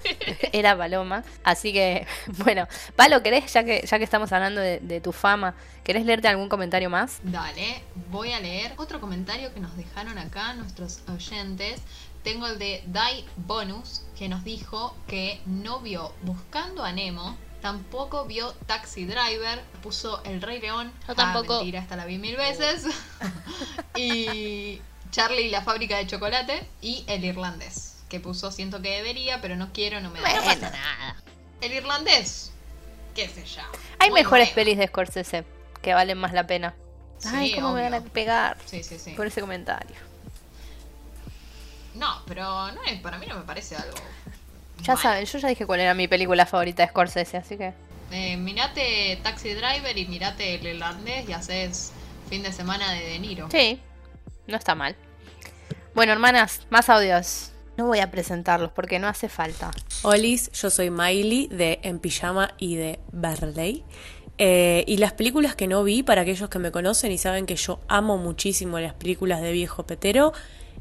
Era Paloma. Así que, bueno, Palo, ¿querés, ya que, ya que estamos hablando de, de tu fama, ¿querés leerte algún comentario más? Dale, voy a leer otro comentario que nos dejaron acá nuestros oyentes. Tengo el de Dai Bonus, que nos dijo que no vio Buscando a Nemo, tampoco vio Taxi Driver, puso El Rey León. Yo ah, tampoco. mentira, hasta la vi mil veces. y Charlie y la fábrica de chocolate. Y El Irlandés, que puso Siento que debería, pero no quiero, no me da. nada. El Irlandés, qué sé yo. Hay mejores pelis de Scorsese que valen más la pena. Ay, cómo me van a pegar sí, sí, sí. por ese comentario. No, pero no es, para mí no me parece algo. Ya saben, yo ya dije cuál era mi película favorita de Scorsese, así que. Eh, mirate Taxi Driver y mirate El Irlandés y haces fin de semana de De Niro. Sí, no está mal. Bueno, hermanas, más audios. No voy a presentarlos porque no hace falta. Olis, yo soy Miley de En Pijama y de Barley. Eh, y las películas que no vi, para aquellos que me conocen y saben que yo amo muchísimo las películas de viejo petero,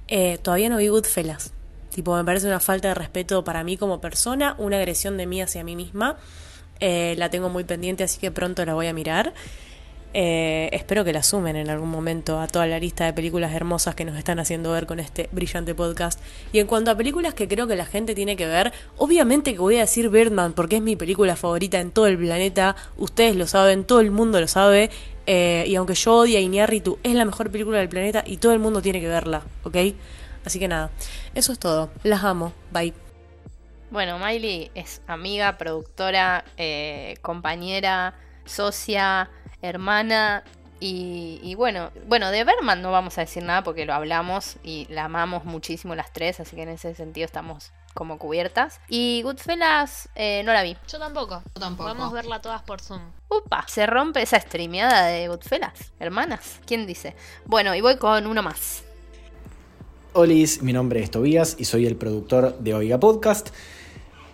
eh, todavía no vi Goodfellas. Tipo, me parece una falta de respeto para mí como persona, una agresión de mí hacia mí misma. Eh, la tengo muy pendiente, así que pronto la voy a mirar. Eh, espero que la sumen en algún momento a toda la lista de películas hermosas que nos están haciendo ver con este brillante podcast. Y en cuanto a películas que creo que la gente tiene que ver, obviamente que voy a decir Birdman porque es mi película favorita en todo el planeta. Ustedes lo saben, todo el mundo lo sabe. Eh, y aunque yo odie a Iñárritu, es la mejor película del planeta y todo el mundo tiene que verla, ¿ok? Así que nada, eso es todo. Las amo. Bye. Bueno, Miley es amiga, productora, eh, compañera, socia, hermana Y, bueno, bueno, de Berman no vamos a decir nada porque lo hablamos y la amamos muchísimo las tres, así que en ese sentido estamos como cubiertas. Y Goodfellas eh, no la vi. Yo tampoco. Yo tampoco. Podemos verla todas por Zoom. Upa, se rompe esa streameada de Goodfellas, hermanas. ¿Quién dice? Bueno, y voy con uno más. Hola, mi nombre es Tobías y soy el productor de Oiga Podcast.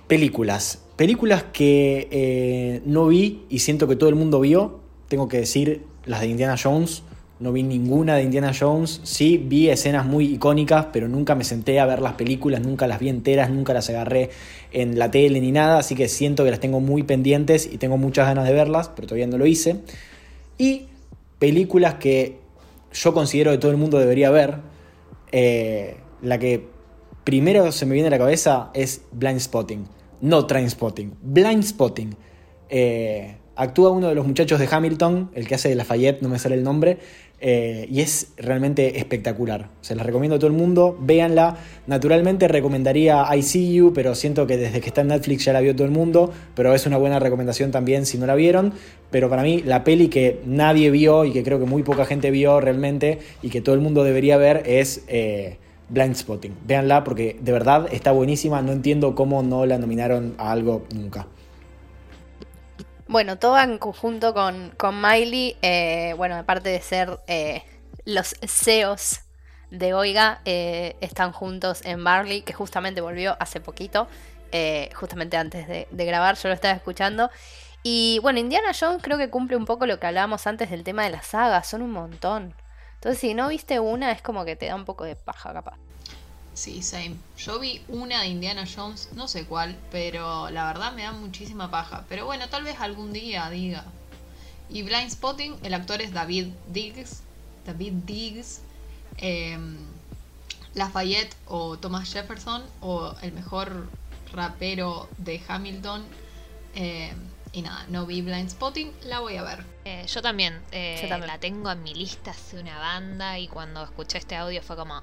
Películas. Películas que eh, no vi y siento que todo el mundo vio. Tengo que decir las de Indiana Jones. No vi ninguna de Indiana Jones. Sí, vi escenas muy icónicas, pero nunca me senté a ver las películas, nunca las vi enteras, nunca las agarré en la tele ni nada. Así que siento que las tengo muy pendientes y tengo muchas ganas de verlas, pero todavía no lo hice. Y películas que yo considero que todo el mundo debería ver. Eh, la que primero se me viene a la cabeza es Blind Spotting. No Train Spotting. Blind Spotting. Eh, actúa uno de los muchachos de Hamilton, el que hace de Lafayette, no me sale el nombre. Eh, y es realmente espectacular. Se las recomiendo a todo el mundo. Véanla. Naturalmente recomendaría I See You, pero siento que desde que está en Netflix ya la vio todo el mundo. Pero es una buena recomendación también si no la vieron. Pero para mí, la peli que nadie vio y que creo que muy poca gente vio realmente y que todo el mundo debería ver es eh, Blind Spotting. Véanla porque de verdad está buenísima. No entiendo cómo no la nominaron a algo nunca. Bueno, todo en conjunto con, con Miley, eh, bueno, aparte de ser eh, los CEOs de Oiga, eh, están juntos en Barley, que justamente volvió hace poquito, justamente antes de, grabar, yo lo estaba escuchando. Y bueno, Indiana Jones creo que cumple un poco lo que hablábamos antes del tema de las sagas, son un montón. Entonces, si no viste una, es como que te da un poco de paja, capaz. Sí, same. Yo vi una de Indiana Jones, no sé cuál, pero la verdad me da muchísima paja. Pero bueno, tal vez algún día diga. Y Blind Spotting, el actor es David Diggs. David Diggs. Em, Lafayette o Thomas Jefferson o el mejor rapero de Hamilton. Em, y nada, no vi Blind Spotting, la voy a ver. Eh, yo, también, eh, yo también la tengo en mi lista hace una banda y cuando escuché este audio fue como,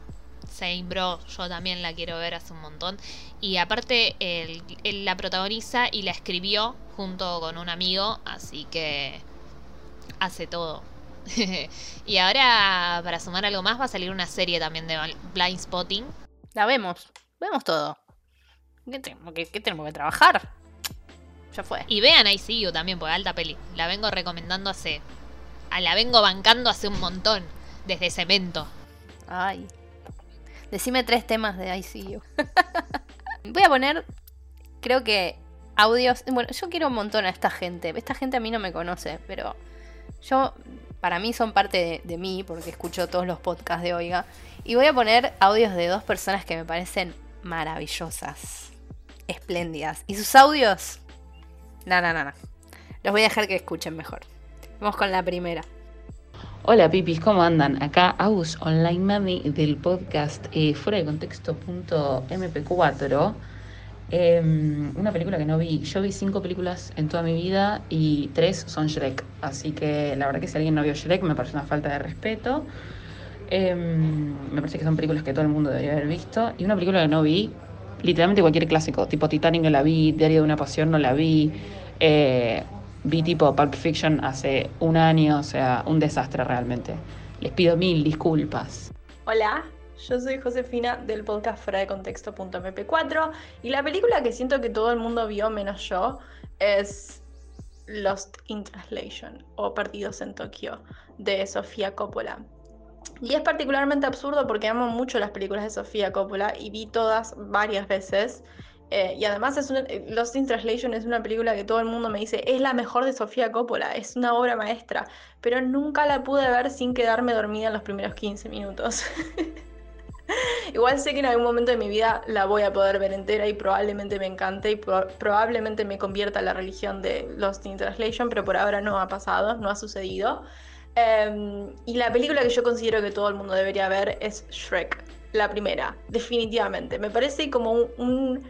Bro, yo también la quiero ver hace un montón. Y aparte, él, la protagoniza y la escribió junto con un amigo, así que hace todo. y ahora, para sumar algo más, va a salir una serie también de Blind Spotting. La vemos, vemos todo. ¿Qué tenemos que, tenemos que trabajar? Ya fue. Y vean ICU también, porque alta peli. La vengo recomendando hace. La vengo bancando hace un montón. Desde Cemento. Ay. Decime tres temas de ICU. Voy a poner, creo que audios. Bueno, yo quiero un montón a esta gente. Esta gente a mí no me conoce, pero yo, para mí son parte de, mí, porque escucho todos los podcasts de Oiga. Y voy a poner audios de dos personas que me parecen maravillosas, espléndidas. Y sus audios, no, no, no, no. Los voy a dejar que escuchen mejor. Vamos con la primera. Hola pipis, ¿cómo andan? Acá Aus Online Mami del podcast eh, fuera de contexto.mp4. Em, una película que no vi. Yo vi cinco películas en toda mi vida y tres son Shrek. Así que la verdad que si alguien no vio Shrek me parece una falta de respeto. Em, me parece que son películas que todo el mundo debería haber visto. Y una película que no vi, literalmente cualquier clásico. Tipo Titanic no la vi, Diario de una Pasión no la vi. Eh, vi tipo Pulp Fiction hace un año, o sea, un desastre realmente. Les pido mil disculpas. Hola, yo soy Josefina del podcast fuera de contexto.mp4 y la película que siento que todo el mundo vio menos yo es Lost in Translation o Perdidos en Tokio de Sofía Coppola. Y es particularmente absurdo porque amo mucho las películas de Sofía Coppola y vi todas varias veces eh, y además es eh, Lost in Translation es una película que todo el mundo me dice es la mejor de Sofía Coppola, es una obra maestra, pero nunca la pude ver sin quedarme dormida en los primeros 15 minutos. Igual sé que en algún momento de mi vida la voy a poder ver entera y probablemente me encante y probablemente me convierta en la religión de Lost in Translation, pero por ahora no ha pasado, no ha sucedido. Em, y la película que yo considero que todo el mundo debería ver es Shrek, la primera, definitivamente. Me parece como un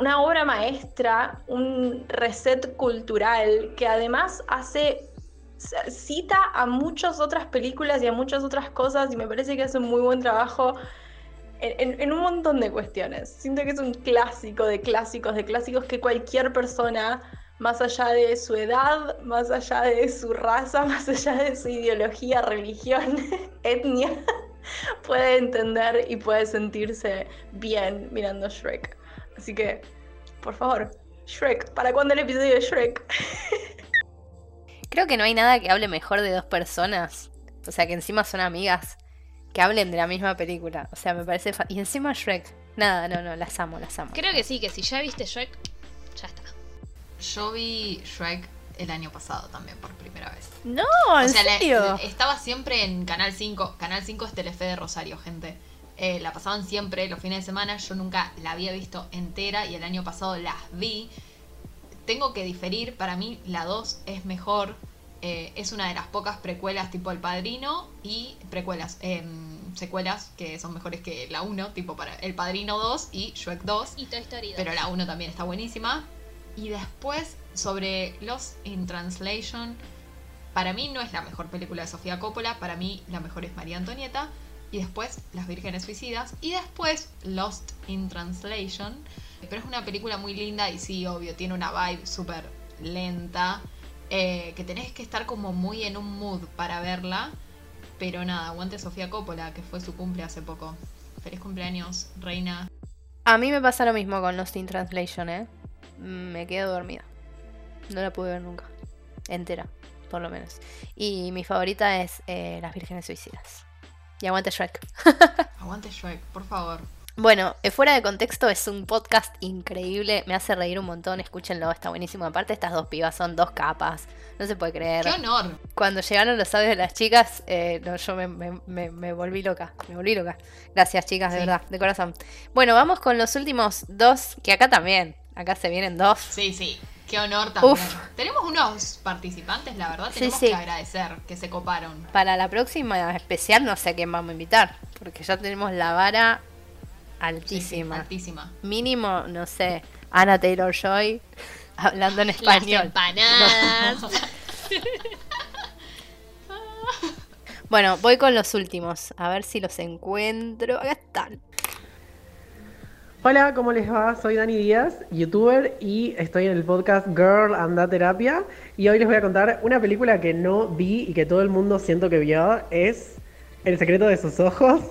una obra maestra, un reset cultural que además hace cita a muchas otras películas y a muchas otras cosas y me parece que hace un muy buen trabajo en, un montón de cuestiones. Siento que es un clásico de clásicos, de clásicos que cualquier persona más allá de su edad, más allá de su raza, más allá de su ideología, religión, etnia, puede entender y puede sentirse bien mirando Shrek. Así que, por favor, Shrek, ¿para cuándo el episodio de Shrek? Creo que no hay nada que hable mejor de dos personas, o sea, que encima son amigas, que hablen de la misma película. O sea, me parece... Y encima Shrek. Nada, no, no, las amo, las amo. Creo que sí, que si ya viste Shrek, ya está. Yo vi Shrek el año pasado también por primera vez. No, ¿en serio? estaba siempre en Canal 5. Canal 5 es Telefe de Rosario, gente. Eh, la pasaban siempre los fines de semana. Yo nunca la había visto entera y el año pasado las vi. Tengo que diferir, para mí la 2 es mejor. Eh, es una de las pocas precuelas tipo El Padrino y precuelas, em, secuelas que son mejores que la 1, tipo para El Padrino 2 y Shrek 2. Y Toy Story 2. Pero la 1 también está buenísima. Y después, sobre Lost in Translation, para mí no es la mejor película de Sofía Coppola, para mí la mejor es María Antonieta. Y después Las Vírgenes Suicidas. Y después Lost in Translation. Pero es una película muy linda y sí, obvio, tiene una vibe súper lenta. Eh, que tenés que estar como muy en un mood para verla. Pero nada, aguante Sofía Coppola, que fue su cumple hace poco. Feliz cumpleaños, reina. A mí me pasa lo mismo con Lost in Translation, ¿eh? Me quedo dormida. No la pude ver nunca. Entera, por lo menos. Y mi favorita es eh, Las Vírgenes Suicidas. Y aguante Shrek. aguante Shrek, por favor. Bueno, eh, fuera de contexto es un podcast increíble, me hace reír un montón, escúchenlo, está buenísimo. Aparte estas dos pibas son dos capas, no se puede creer. ¡Qué honor! Cuando llegaron los audios de las chicas, eh, yo me, volví loca, me volví loca. Gracias chicas, de verdad, de corazón. Bueno, vamos con los últimos dos, que acá también, acá se vienen dos. Sí, sí. Qué honor también. Tenemos unos participantes, la verdad, tenemos que agradecer que se coparon. Para la próxima especial no sé a quién vamos a invitar, porque ya tenemos la vara altísima. altísima. Mínimo, no sé, Ana Taylor Joy hablando en español. bueno, voy con los últimos. A ver si los encuentro. Acá están. Hola, ¿cómo les va? Soy Dani Díaz, youtuber, y estoy en el podcast Girl Anda Terapia. Y hoy les voy a contar una película que no vi y que todo el mundo siento que vio. Es el secreto de sus ojos.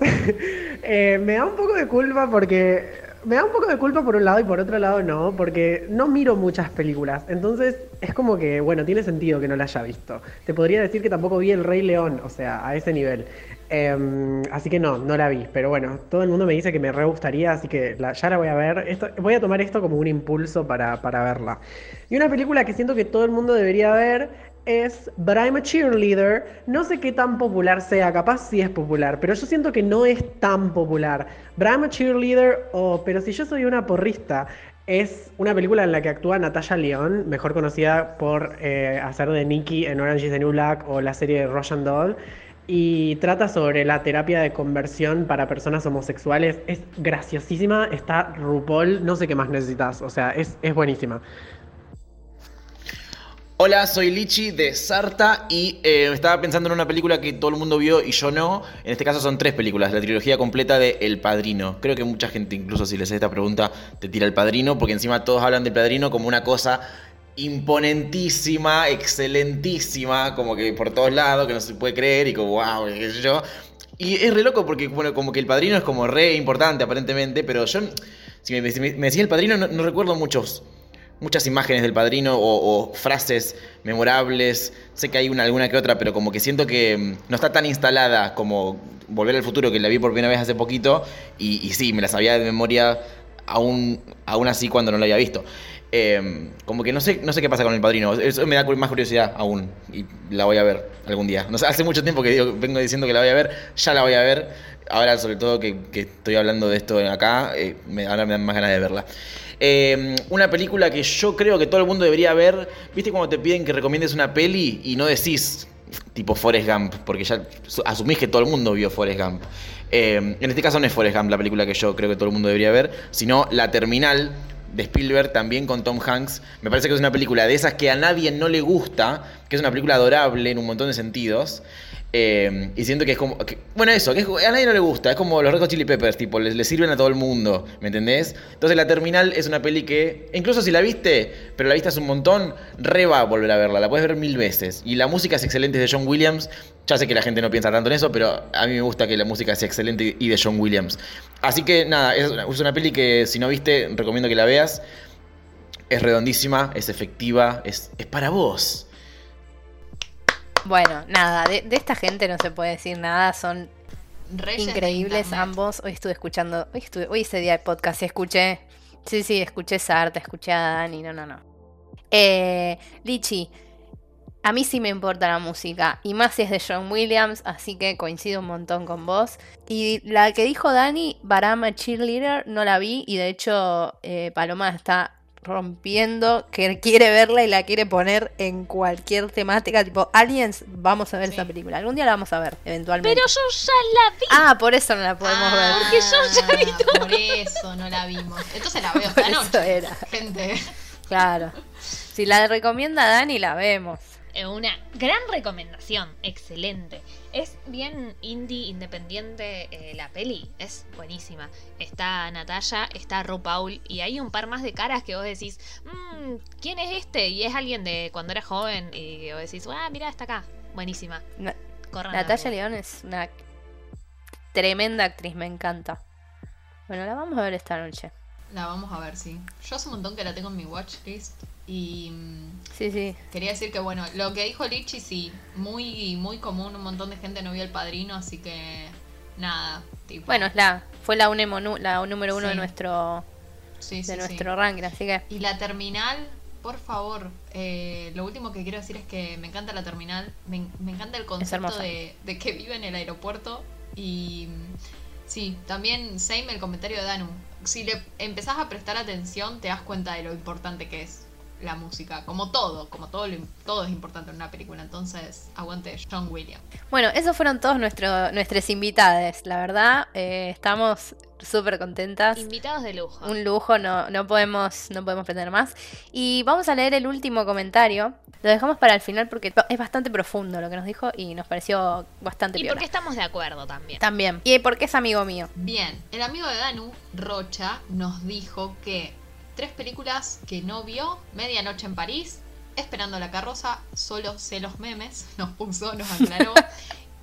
Eh, me da un poco de culpa porque. Me da un poco de culpa por un lado y por otro lado no, porque no miro muchas películas. Entonces es como que, bueno, tiene sentido que no la haya visto. Te podría decir que tampoco vi El Rey León, o sea, a ese nivel. Em, así que no, no la vi. Pero bueno, todo el mundo me dice que me re gustaría, así que ya la voy a ver. Voy a tomar esto como un impulso para, para verla. Y una película que siento que todo el mundo debería ver es But I'm a Cheerleader. No sé qué tan popular sea, capaz sí es popular, pero yo siento que no es tan popular. But I'm a Cheerleader o Pero si yo soy una porrista es una película en la que actúa Natalia León, mejor conocida por eh, hacer de Nikki en Orange is the New Black o la serie de Russian Doll. Y trata sobre la terapia de conversión para personas homosexuales. Es graciosísima, está RuPaul, no sé qué más necesitas, o sea, es, es buenísima. Hola, soy Lichi de Sarta y eh, estaba pensando en una película que todo el mundo vio y yo no. En este caso son tres películas, la trilogía completa de El Padrino. Creo que mucha gente, incluso si les hace esta pregunta, te tira El Padrino, porque encima todos hablan del Padrino como una cosa imponentísima, excelentísima, como que por todos lados, que no se puede creer y como wow, qué sé yo. Y es re loco porque, bueno, como que El Padrino es como re importante aparentemente, pero yo, si me, decía El Padrino, no recuerdo muchos muchas imágenes del padrino o, frases memorables. Sé que hay una alguna que otra, pero como que siento que mm, no está tan instalada como Volver al futuro, que la vi por primera vez hace poquito. Y, sí, me la sabía de memoria aún, aún así cuando no la había visto. Em, como que no sé, no sé qué pasa con el padrino. Eso me da más curiosidad aún. Y la voy a ver algún día. Hace mucho tiempo que vengo diciendo que la voy a ver. Ya la voy a ver. Ahora, sobre todo que, estoy hablando de esto acá, eh, ahora me dan más ganas de verla. Em, una película que yo creo que todo el mundo debería ver. ¿Viste cuando te piden que recomiendes una peli y no decís tipo Forrest Gump? Porque ya asumís que todo el mundo vio Forrest Gump. Em, en este caso no es Forrest Gump la película que yo creo que todo el mundo debería ver, sino La Terminal de Spielberg también con Tom Hanks. Me parece que es una película de esas que a nadie no le gusta, que es una película adorable en un montón de sentidos. Eh, y siento que es como. bueno, eso, que a nadie no le gusta. Es como los Red Chili Peppers, tipo, le, sirven a todo el mundo. ¿Me entendés? Entonces, La Terminal es una peli que, incluso si la viste, pero la viste hace un montón, re va a volver a verla. La puedes ver mil veces. Y la música es excelente de John Williams. Ya sé que la gente no piensa tanto en eso, pero a mí me gusta que la música sea excelente y de John Williams. Así que nada, es una, es una peli que si no viste, recomiendo que la veas. Es redondísima, es efectiva, es, es para vos. Bueno, nada, de, esta gente no se puede decir nada, son increíbles ambos. Hoy estuve escuchando, hoy, estuve, hoy ese día de podcast escuché, sí, sí, escuché Sarta, escuché a Dani, no, no, no. Eh, Lichi, a mí sí me importa la música, y más si es de John Williams, así que coincido un montón con vos. Y la que dijo Dani, Barama Cheerleader, no la vi, y de hecho eh, Paloma está rompiendo, que quiere verla y la quiere poner en cualquier temática, tipo Aliens, vamos a ver esa película. Algún día la vamos a ver, eventualmente. Pero yo ya la vi. Ah, por eso no la podemos ah, ver. Porque yo ya vi todo. Por eso no la vimos. Entonces la veo esta noche. Era. Gente. Claro. Si la recomienda Dani, la vemos. Una gran recomendación, excelente. Es bien indie, independiente eh, la peli, es buenísima. Está Natalia, está Ro Paul y hay un par más de caras que vos decís, mmm, ¿quién es este? Y es alguien de cuando era joven y vos decís, ah, mira, está acá. Buenísima. Natalia León es una tremenda actriz, me encanta. Bueno, la vamos a ver esta noche. La vamos a ver, sí. Yo hace un montón que la tengo en mi watchlist y sí, sí. quería decir que bueno, lo que dijo Lichi sí, muy, muy común, un montón de gente no vio el padrino, así que nada. Bueno, es la, fue la, la número uno de nuestro de nuestro ranking, así que. Y la terminal, por favor, eh, lo último que quiero decir es que me encanta la terminal, me, encanta el concepto de, de, que vive en el aeropuerto y sí, también same el comentario de Danu. Si le empezás a prestar atención, te das cuenta de lo importante que es la música, como todo, como todo, todo es importante en una película, entonces aguante John Williams. Bueno, esos fueron todos nuestros nuestras invitadas, la verdad, eh, estamos súper contentas. Invitados de lujo. Un lujo, no, no, podemos, no podemos pretender más. Y vamos a leer el último comentario. Lo dejamos para el final porque es bastante profundo lo que nos dijo y nos pareció bastante Y porque estamos de acuerdo también. También. Y porque es amigo mío. Bien, el amigo de Danu, Rocha, nos dijo que tres películas que no vio, Medianoche en París, Esperando la carroza, solo sé los memes, nos puso, nos aclaró.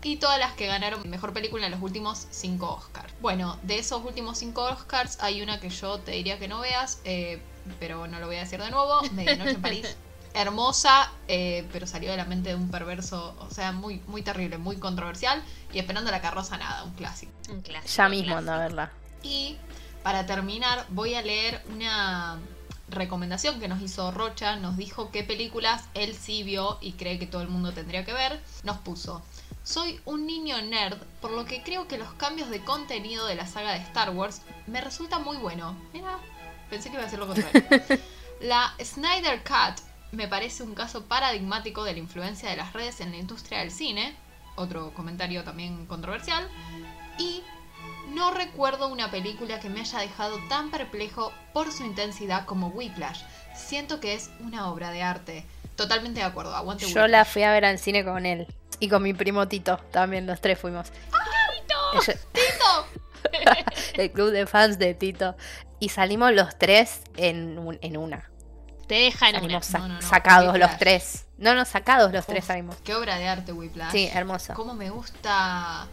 y todas las que ganaron mejor película en los últimos cinco Oscars. Bueno, de esos últimos cinco Oscars hay una que yo te diría que no veas, eh, pero no lo voy a decir de nuevo. Medianoche en París. Hermosa, eh, pero salió de la mente de un perverso, o sea, muy, muy terrible, muy controversial. Y Esperando la carroza, nada, un clásico. Un clásico. Ya mismo anda a verla. Y para terminar, voy a leer una recomendación que nos hizo Rocha. Nos dijo qué películas él sí vio y cree que todo el mundo tendría que ver. Nos puso. Soy un niño nerd, por lo que creo que los cambios de contenido de la saga de Star Wars me resulta muy bueno. Mira, pensé que iba a ser lo contrario. La Snyder Cut me parece un caso paradigmático de la influencia de las redes en la industria del cine. Otro comentario también controversial. Y no recuerdo una película que me haya dejado tan perplejo por su intensidad como Whiplash. Siento que es una obra de arte. Totalmente de acuerdo, aguante Yo la fui a ver al cine con él. Y con mi primo Tito, también los tres fuimos. ¡Tito! ¡Tito! el club de fans de Tito. Y salimos los tres en, en una. Te dejan salimos sacados los tres. No, no, sacados los tres salimos. Qué obra de arte, Whiplash. Sí, hermosa. Cómo me gusta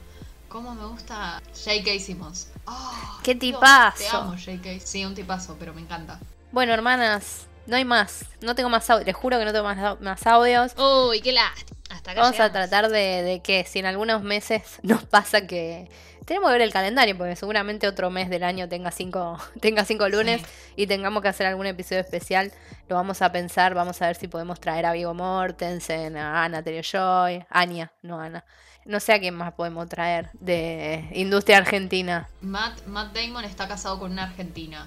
cómo me gusta J.K. Simmons. Oh, ¡Qué tipazo! te amo, J.K. Sí, un tipazo, pero me encanta. Bueno, hermanas, no hay más. No tengo más audios. Les juro que no tengo más, más audios. Uy, qué lástima. Hasta acá Vamos a tratar de, que si en algunos meses nos pasa que tenemos que ver el calendario, porque seguramente otro mes del año tenga cinco, tenga cinco lunes y tengamos que hacer algún episodio especial. Lo vamos a pensar, vamos a ver si podemos traer a Vigo Mortensen, a Ana Joy, Anya, no Ana. No sé a quién más podemos traer de industria argentina. Matt, Matt Damon está casado con una argentina.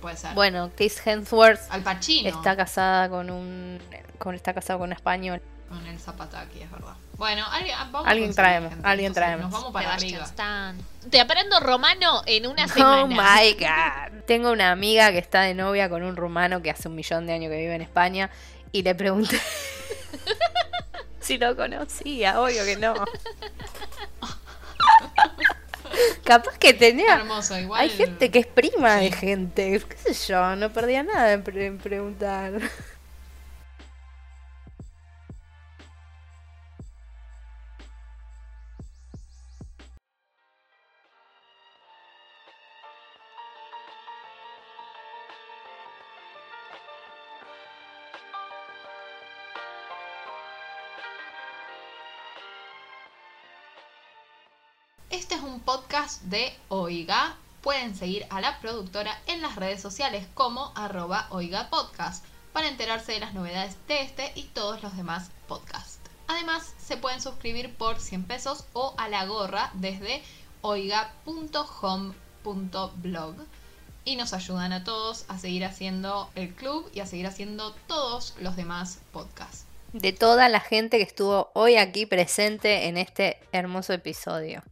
Puede ser. Bueno, Chris Hemsworth. Al Pacino. Está casada con un. Con, está casado con un español. Con el Zapataki, es verdad. Bueno, alguien, alguien traemos. alguien traemos. Nos vamos para arriba. Te aprendo romano en una semana. Oh my god. Tengo una amiga que está de novia con un rumano que hace un millón de años que vive en España. Y le pregunté. si lo conocía, obvio que no. Capaz que tenía. Hermoso, igual. Hay gente que es prima de gente. ¿Qué sé yo? No perdía nada en, en preguntar. De Oiga. Pueden seguir a la productora en las redes sociales como arroba Oiga Podcast para enterarse de las novedades de este y todos los demás podcasts. Además, se pueden suscribir por 100 pesos o a la gorra desde oiga.home.blog y nos ayudan a todos a seguir haciendo el club y a seguir haciendo todos los demás podcasts. De toda la gente que estuvo hoy aquí presente en este hermoso episodio.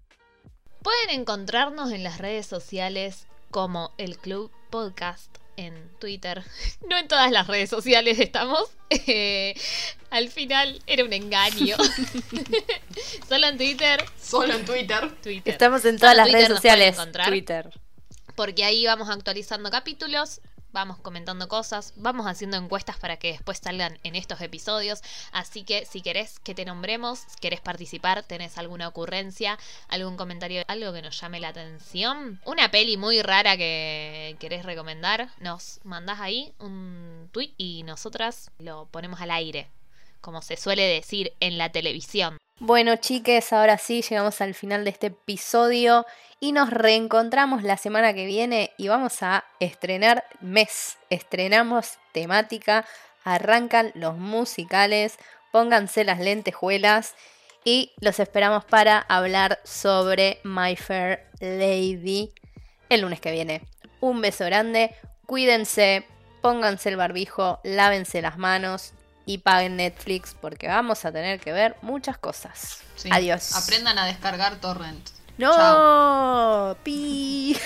Pueden encontrarnos en las redes sociales como el Club Podcast en Twitter. No en todas las redes sociales estamos. Eh, al final era un engaño. Solo en Twitter. Solo en Twitter. Estamos en todas las redes sociales. Twitter. Porque ahí vamos actualizando capítulos vamos comentando cosas, vamos haciendo encuestas para que después salgan en estos episodios. Así que si querés que te nombremos, querés participar, tenés alguna ocurrencia, algún comentario, algo que nos llame la atención, una peli muy rara que querés recomendar, nos mandás ahí un tweet y nosotras lo ponemos al aire, como se suele decir en la televisión. Bueno, chiques, ahora sí llegamos al final de este episodio y nos reencontramos la semana que viene y vamos a estrenar mes. Estrenamos temática, arrancan los musicales, pónganse las lentejuelas y los esperamos para hablar sobre My Fair Lady el lunes que viene. Un beso grande, cuídense, pónganse el barbijo, lávense las manos, y paguen Netflix porque vamos a tener que ver muchas cosas. Adiós. Aprendan a descargar torrent. No, pi.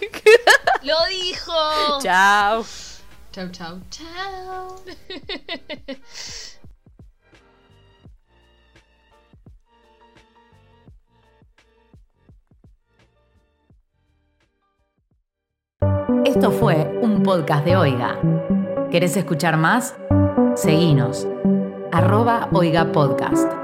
Lo dijo. Chao. Chao, chao, chao. Esto fue un podcast de Oiga. ¿Querés escuchar más? Seguinos. Arroba Oiga Podcast.